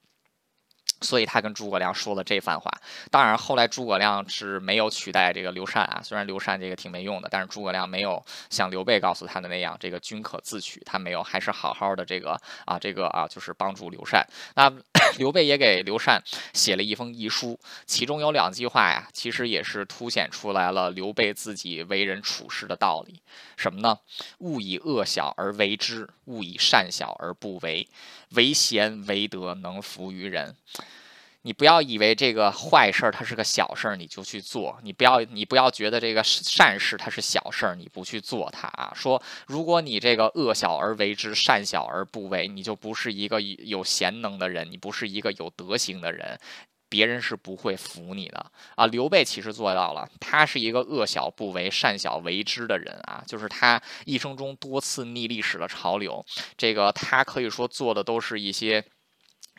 所以他跟诸葛亮说了这番话。当然，后来诸葛亮是没有取代这个刘禅啊。虽然刘禅这个挺没用的，但是诸葛亮没有像刘备告诉他的那样，这个君可自取。他没有，还是好好的这个啊，这个啊，就是帮助刘禅。那 刘备也给刘禅写了一封遗书，其中有两句话呀，其实也是凸显出来了刘备自己为人处事的道理。什么呢？勿以恶小而为之，勿以善小而不为。唯贤唯德，能服于人。你不要以为这个坏事儿它是个小事儿，你就去做。你不要，你不要觉得这个善事它是小事儿，你不去做它啊。说如果你这个恶小而为之，善小而不为，你就不是一个有贤能的人，你不是一个有德行的人，别人是不会服你的啊。刘备其实做到了，他是一个恶小不为，善小为之的人啊。就是他一生中多次逆历史的潮流，这个他可以说做的都是一些。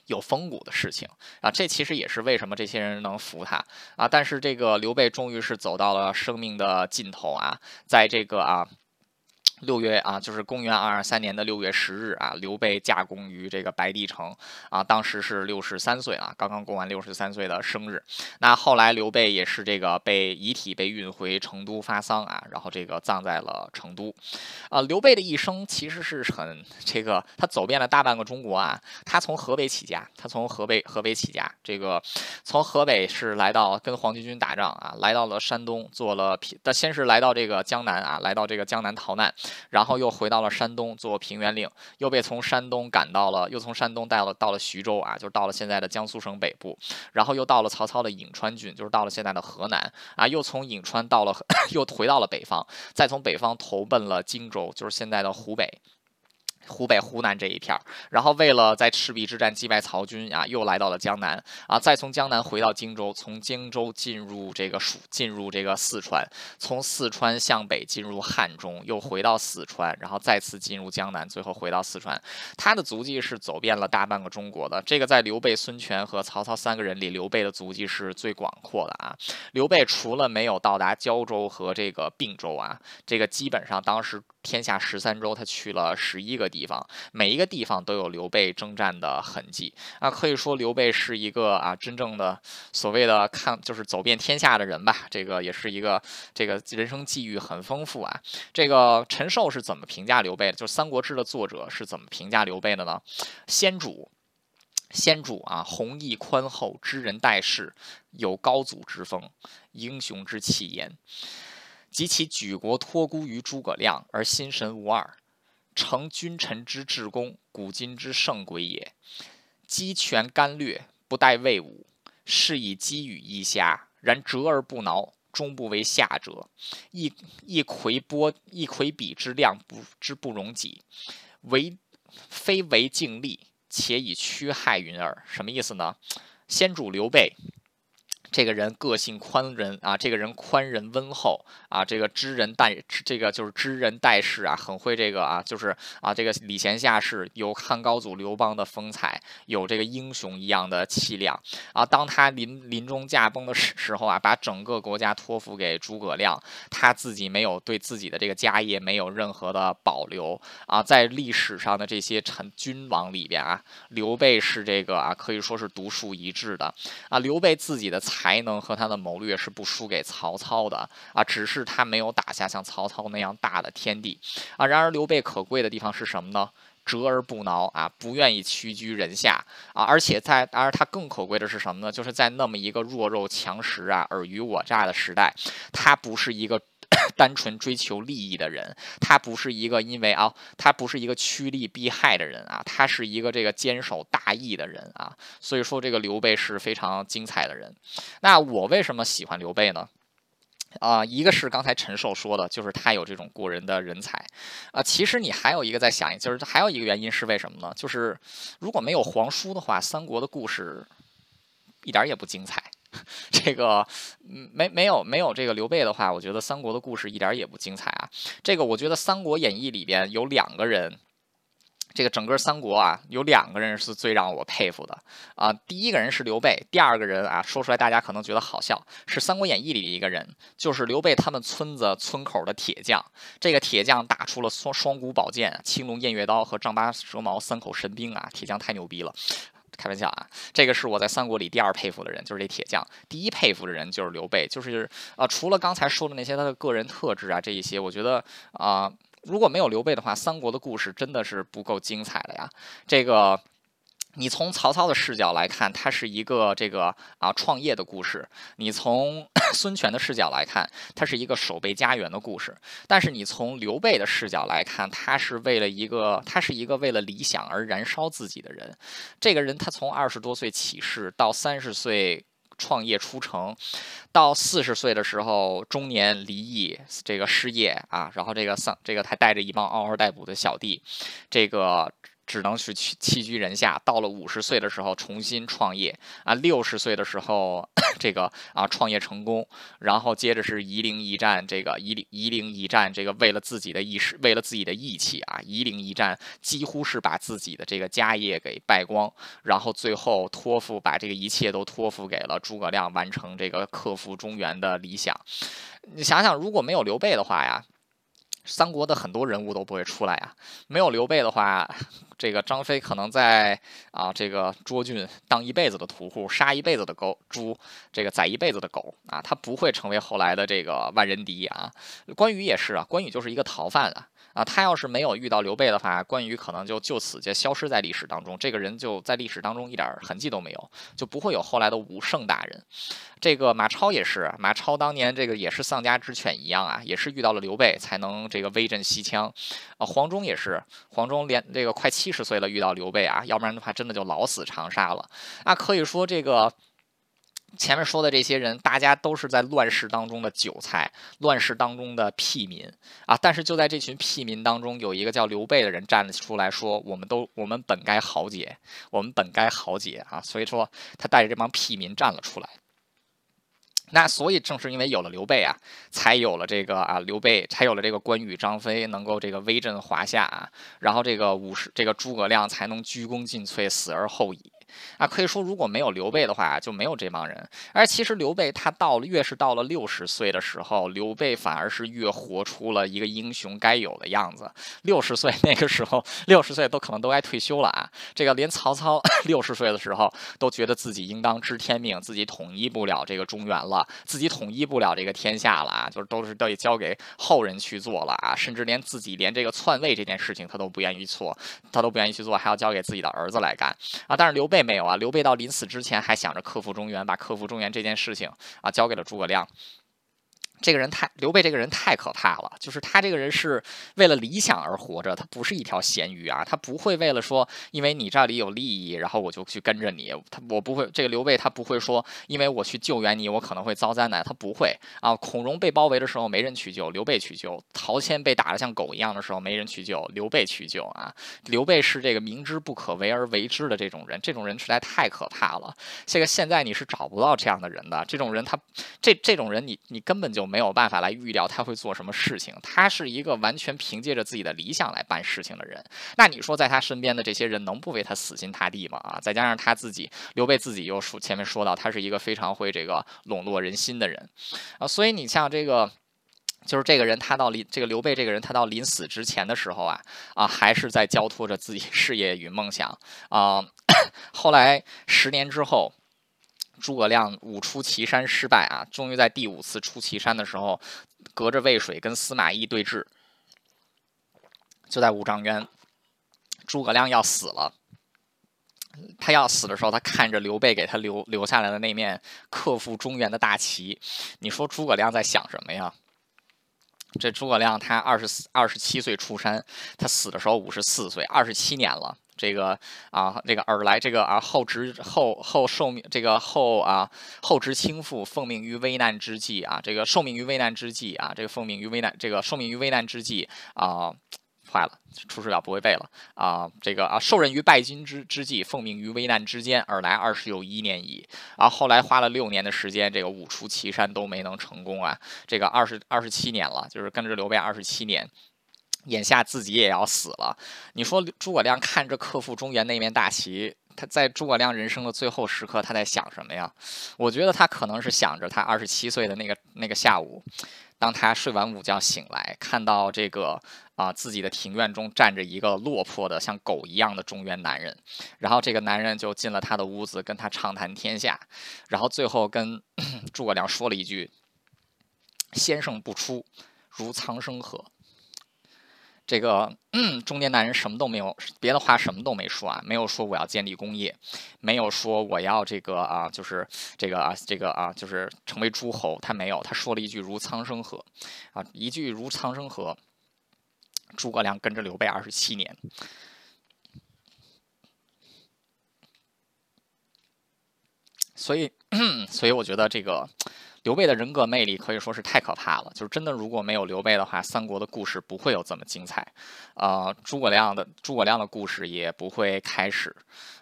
有风骨的事情啊，这其实也是为什么这些人能服他啊。但是这个刘备终于是走到了生命的尽头啊，在这个啊。六月啊，就是公元二二三年的六月十日啊，刘备驾功于这个白帝城啊，当时是六十三岁啊，刚刚过完六十三岁的生日。那后来刘备也是这个被遗体被运回成都发丧啊，然后这个葬在了成都。啊，刘备的一生其实是很这个，他走遍了大半个中国啊，他从河北起家，他从河北河北起家，这个从河北是来到跟黄巾军打仗啊，来到了山东做了，他先是来到这个江南啊，来到这个江南逃难。然后又回到了山东做平原令，又被从山东赶到了，又从山东带了到了徐州啊，就是到了现在的江苏省北部，然后又到了曹操的颍川郡，就是到了现在的河南啊，又从颍川到了，又回到了北方，再从北方投奔了荆州，就是现在的湖北。湖北、湖南这一片儿，然后为了在赤壁之战击败曹军啊，又来到了江南啊，再从江南回到荆州，从荆州进入这个蜀，进入这个四川，从四川向北进入汉中，又回到四川，然后再次进入江南，最后回到四川。他的足迹是走遍了大半个中国的。这个在刘备、孙权和曹操三个人里，刘备的足迹是最广阔的啊。刘备除了没有到达胶州和这个并州啊，这个基本上当时。天下十三州，他去了十一个地地方，每一个地方都有刘备征战的痕迹啊。可以说，刘备是一个啊，真正的所谓的看就是走遍天下的人吧。这个也是一个这个人生际遇很丰富啊。这个陈寿是怎么评价刘备的？就是《三国志》的作者是怎么评价刘备的呢？先主。先主啊，弘毅宽厚，知人待事，有高祖之风，英雄之气焉。及其举国托孤于诸葛亮，而心神无二，成君臣之至公，古今之圣鬼也。鸡权干略，不待魏武，是以击羽夷瑕，然折而不挠，终不为下者。一一魁波，一魁比之量不之不容己，为非为敬力，且以屈害云耳。什么意思呢？先主刘备。这个人个性宽仁啊，这个人宽仁温厚啊，这个知人待这个就是知人待事啊，很会这个啊，就是啊，这个礼贤下士，有汉高祖刘邦的风采，有这个英雄一样的气量啊。当他临临终驾崩的时时候啊，把整个国家托付给诸葛亮，他自己没有对自己的这个家业没有任何的保留啊。在历史上的这些臣君王里边啊，刘备是这个啊，可以说是独树一帜的啊。刘备自己的才。才能和他的谋略是不输给曹操的啊，只是他没有打下像曹操那样大的天地啊。然而刘备可贵的地方是什么呢？折而不挠啊，不愿意屈居人下啊。而且在，而他更可贵的是什么呢？就是在那么一个弱肉强食啊、尔虞我诈的时代，他不是一个。单纯追求利益的人，他不是一个因为啊，他不是一个趋利避害的人啊，他是一个这个坚守大义的人啊。所以说，这个刘备是非常精彩的人。那我为什么喜欢刘备呢？啊，一个是刚才陈寿说的，就是他有这种过人的人才啊。其实你还有一个在想，就是还有一个原因是为什么呢？就是如果没有皇叔的话，三国的故事一点也不精彩。这个，没没有没有这个刘备的话，我觉得三国的故事一点也不精彩啊。这个我觉得《三国演义》里边有两个人，这个整个三国啊，有两个人是最让我佩服的啊。第一个人是刘备，第二个人啊，说出来大家可能觉得好笑，是《三国演义》里的一个人，就是刘备他们村子村口的铁匠。这个铁匠打出了双双股宝剑、青龙偃月刀和丈八蛇矛三口神兵啊，铁匠太牛逼了。开玩笑啊，这个是我在三国里第二佩服的人，就是这铁匠。第一佩服的人就是刘备，就是啊，除了刚才说的那些他的个人特质啊，这一些，我觉得啊，如果没有刘备的话，三国的故事真的是不够精彩的呀。这个。你从曹操的视角来看，他是一个这个啊创业的故事；你从 孙权的视角来看，他是一个守备家园的故事。但是你从刘备的视角来看，他是为了一个，他是一个为了理想而燃烧自己的人。这个人他从二十多岁起事，到三十岁创业出城，到四十岁的时候中年离异，这个失业啊，然后这个丧，这个还带着一帮嗷嗷待哺的小弟，这个。只能是屈屈居人下。到了五十岁的时候重新创业啊，六十岁的时候这个啊创业成功，然后接着是夷陵一战，这个夷陵夷陵一战，这个为了自己的意识，为了自己的义气啊，夷陵一战几乎是把自己的这个家业给败光，然后最后托付把这个一切都托付给了诸葛亮，完成这个克服中原的理想。你想想，如果没有刘备的话呀。三国的很多人物都不会出来啊！没有刘备的话，这个张飞可能在啊这个涿郡当一辈子的屠户，杀一辈子的狗猪，这个宰一辈子的狗啊，他不会成为后来的这个万人敌啊。关羽也是啊，关羽就是一个逃犯啊。啊，他要是没有遇到刘备的话，关羽可能就就此就消失在历史当中，这个人就在历史当中一点痕迹都没有，就不会有后来的武圣大人。这个马超也是，马超当年这个也是丧家之犬一样啊，也是遇到了刘备才能这个威震西羌。啊，黄忠也是，黄忠连这个快七十岁了遇到刘备啊，要不然的话真的就老死长沙了。啊，可以说这个。前面说的这些人，大家都是在乱世当中的韭菜，乱世当中的屁民啊！但是就在这群屁民当中，有一个叫刘备的人站了出来说：“我们都，我们本该豪杰，我们本该豪杰啊！”所以说，他带着这帮屁民站了出来。那所以正是因为有了刘备啊，才有了这个啊，刘备才有了这个关羽、张飞能够这个威震华夏啊，然后这个武士这个诸葛亮才能鞠躬尽瘁，死而后已。啊，可以说如果没有刘备的话，就没有这帮人。而其实刘备他到了越是到了六十岁的时候，刘备反而是越活出了一个英雄该有的样子。六十岁那个时候，六十岁都可能都该退休了啊。这个连曹操 六十岁的时候都觉得自己应当知天命，自己统一不了这个中原了，自己统一不了这个天下了啊，就是都是都得交给后人去做了啊。甚至连自己连这个篡位这件事情他都不愿意做，他都不愿意去做，还要交给自己的儿子来干啊。但是刘备。也没有啊，刘备到临死之前还想着克服中原，把克服中原这件事情啊交给了诸葛亮。这个人太刘备，这个人太可怕了。就是他这个人是为了理想而活着，他不是一条咸鱼啊。他不会为了说，因为你这里有利益，然后我就去跟着你。他我不会，这个刘备他不会说，因为我去救援你，我可能会遭灾难。他不会啊。孔融被包围的时候没人去救，刘备去救；陶谦被打得像狗一样的时候没人去救，刘备去救啊。刘备是这个明知不可为而为之的这种人，这种人实在太可怕了。这个现在你是找不到这样的人的，这种人他这这种人你你根本就。没有办法来预料他会做什么事情，他是一个完全凭借着自己的理想来办事情的人。那你说，在他身边的这些人能不为他死心塌地吗？啊，再加上他自己，刘备自己又说前面说到，他是一个非常会这个笼络人心的人啊。所以你像这个，就是这个人，他到临这个刘备这个人，他到临死之前的时候啊啊，还是在交托着自己事业与梦想啊。后来十年之后。诸葛亮五出祁山失败啊，终于在第五次出祁山的时候，隔着渭水跟司马懿对峙，就在五丈原，诸葛亮要死了。他要死的时候，他看着刘备给他留留下来的那面克复中原的大旗，你说诸葛亮在想什么呀？这诸葛亮他二十四二十七岁出山，他死的时候五十四岁，二十七年了。这个啊，这个尔来这个啊，后执后后受命，这个后啊后执倾覆，奉命于危难之际啊，这个受命于危难之际啊，这个奉命于危难，这个受命于危难之际啊，坏了，出师表不会背了啊，这个啊受任于败军之之际，奉命于危难之间，尔来二十有一年矣啊，后来花了六年的时间，这个五出祁山都没能成功啊，这个二十二十七年了，就是跟着刘备二十七年。眼下自己也要死了，你说诸葛亮看着克复中原那面大旗，他在诸葛亮人生的最后时刻，他在想什么呀？我觉得他可能是想着他二十七岁的那个那个下午，当他睡完午觉醒来，看到这个啊自己的庭院中站着一个落魄的像狗一样的中原男人，然后这个男人就进了他的屋子，跟他畅谈天下，然后最后跟 诸葛亮说了一句：“先生不出，如苍生何？”这个嗯中年男人什么都没有，别的话什么都没说啊，没有说我要建立工业，没有说我要这个啊，就是这个啊，这个啊，就是成为诸侯，他没有，他说了一句如苍生何，啊，一句如苍生何，诸葛亮跟着刘备二十七年，所以，所以我觉得这个。刘备的人格魅力可以说是太可怕了，就是真的，如果没有刘备的话，三国的故事不会有这么精彩，呃，诸葛亮的诸葛亮的故事也不会开始，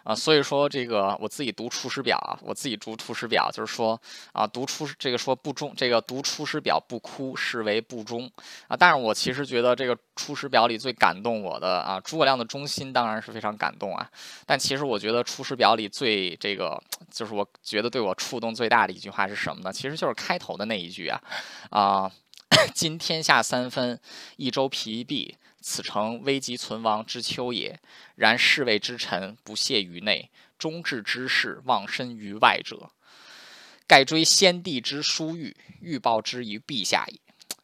啊，所以说这个我自己读《出师表》啊，我自己读《出师表》，就是说啊，读出这个说不忠，这个读《出师表》不哭是为不忠啊，但是我其实觉得这个《出师表》里最感动我的啊，诸葛亮的忠心当然是非常感动啊，但其实我觉得《出师表》里最这个就是我觉得对我触动最大的一句话是什么呢？其实就是。开头的那一句啊，啊，今天下三分，益州疲弊，此诚危急存亡之秋也。然侍卫之臣不懈于内，忠志之士忘身于外者，盖追先帝之殊遇，欲报之于陛下也。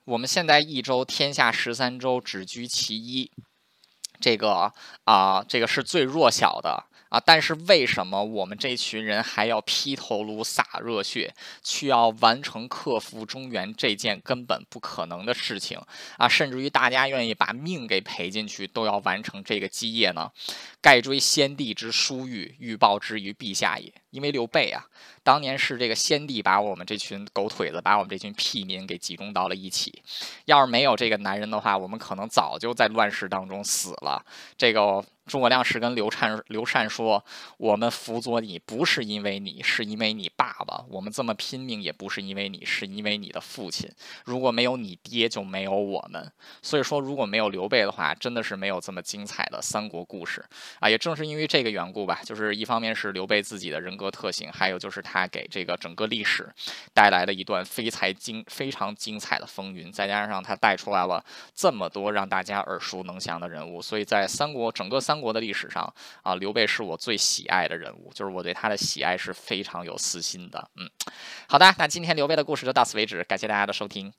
我们现在益州天下十三州只居其一，这个啊，这个是最弱小的。啊！但是为什么我们这群人还要披头颅、洒热血，去要完成克服中原这件根本不可能的事情啊？甚至于大家愿意把命给赔进去，都要完成这个基业呢？盖追先帝之殊遇，欲报之于陛下也。因为刘备啊，当年是这个先帝把我们这群狗腿子，把我们这群屁民给集中到了一起。要是没有这个男人的话，我们可能早就在乱世当中死了。这个。诸葛亮是跟刘禅、刘禅说：“我们辅佐你，不是因为你，是因为你爸爸。我们这么拼命，也不是因为你，是因为你的父亲。如果没有你爹，就没有我们。所以说，如果没有刘备的话，真的是没有这么精彩的三国故事啊！也正是因为这个缘故吧，就是一方面是刘备自己的人格特性，还有就是他给这个整个历史带来了一段非才精、非常精彩的风云，再加上他带出来了这么多让大家耳熟能详的人物，所以在三国整个三中。国的历史上啊，刘备是我最喜爱的人物，就是我对他的喜爱是非常有私心的。嗯，好的，那今天刘备的故事就到此为止，感谢大家的收听。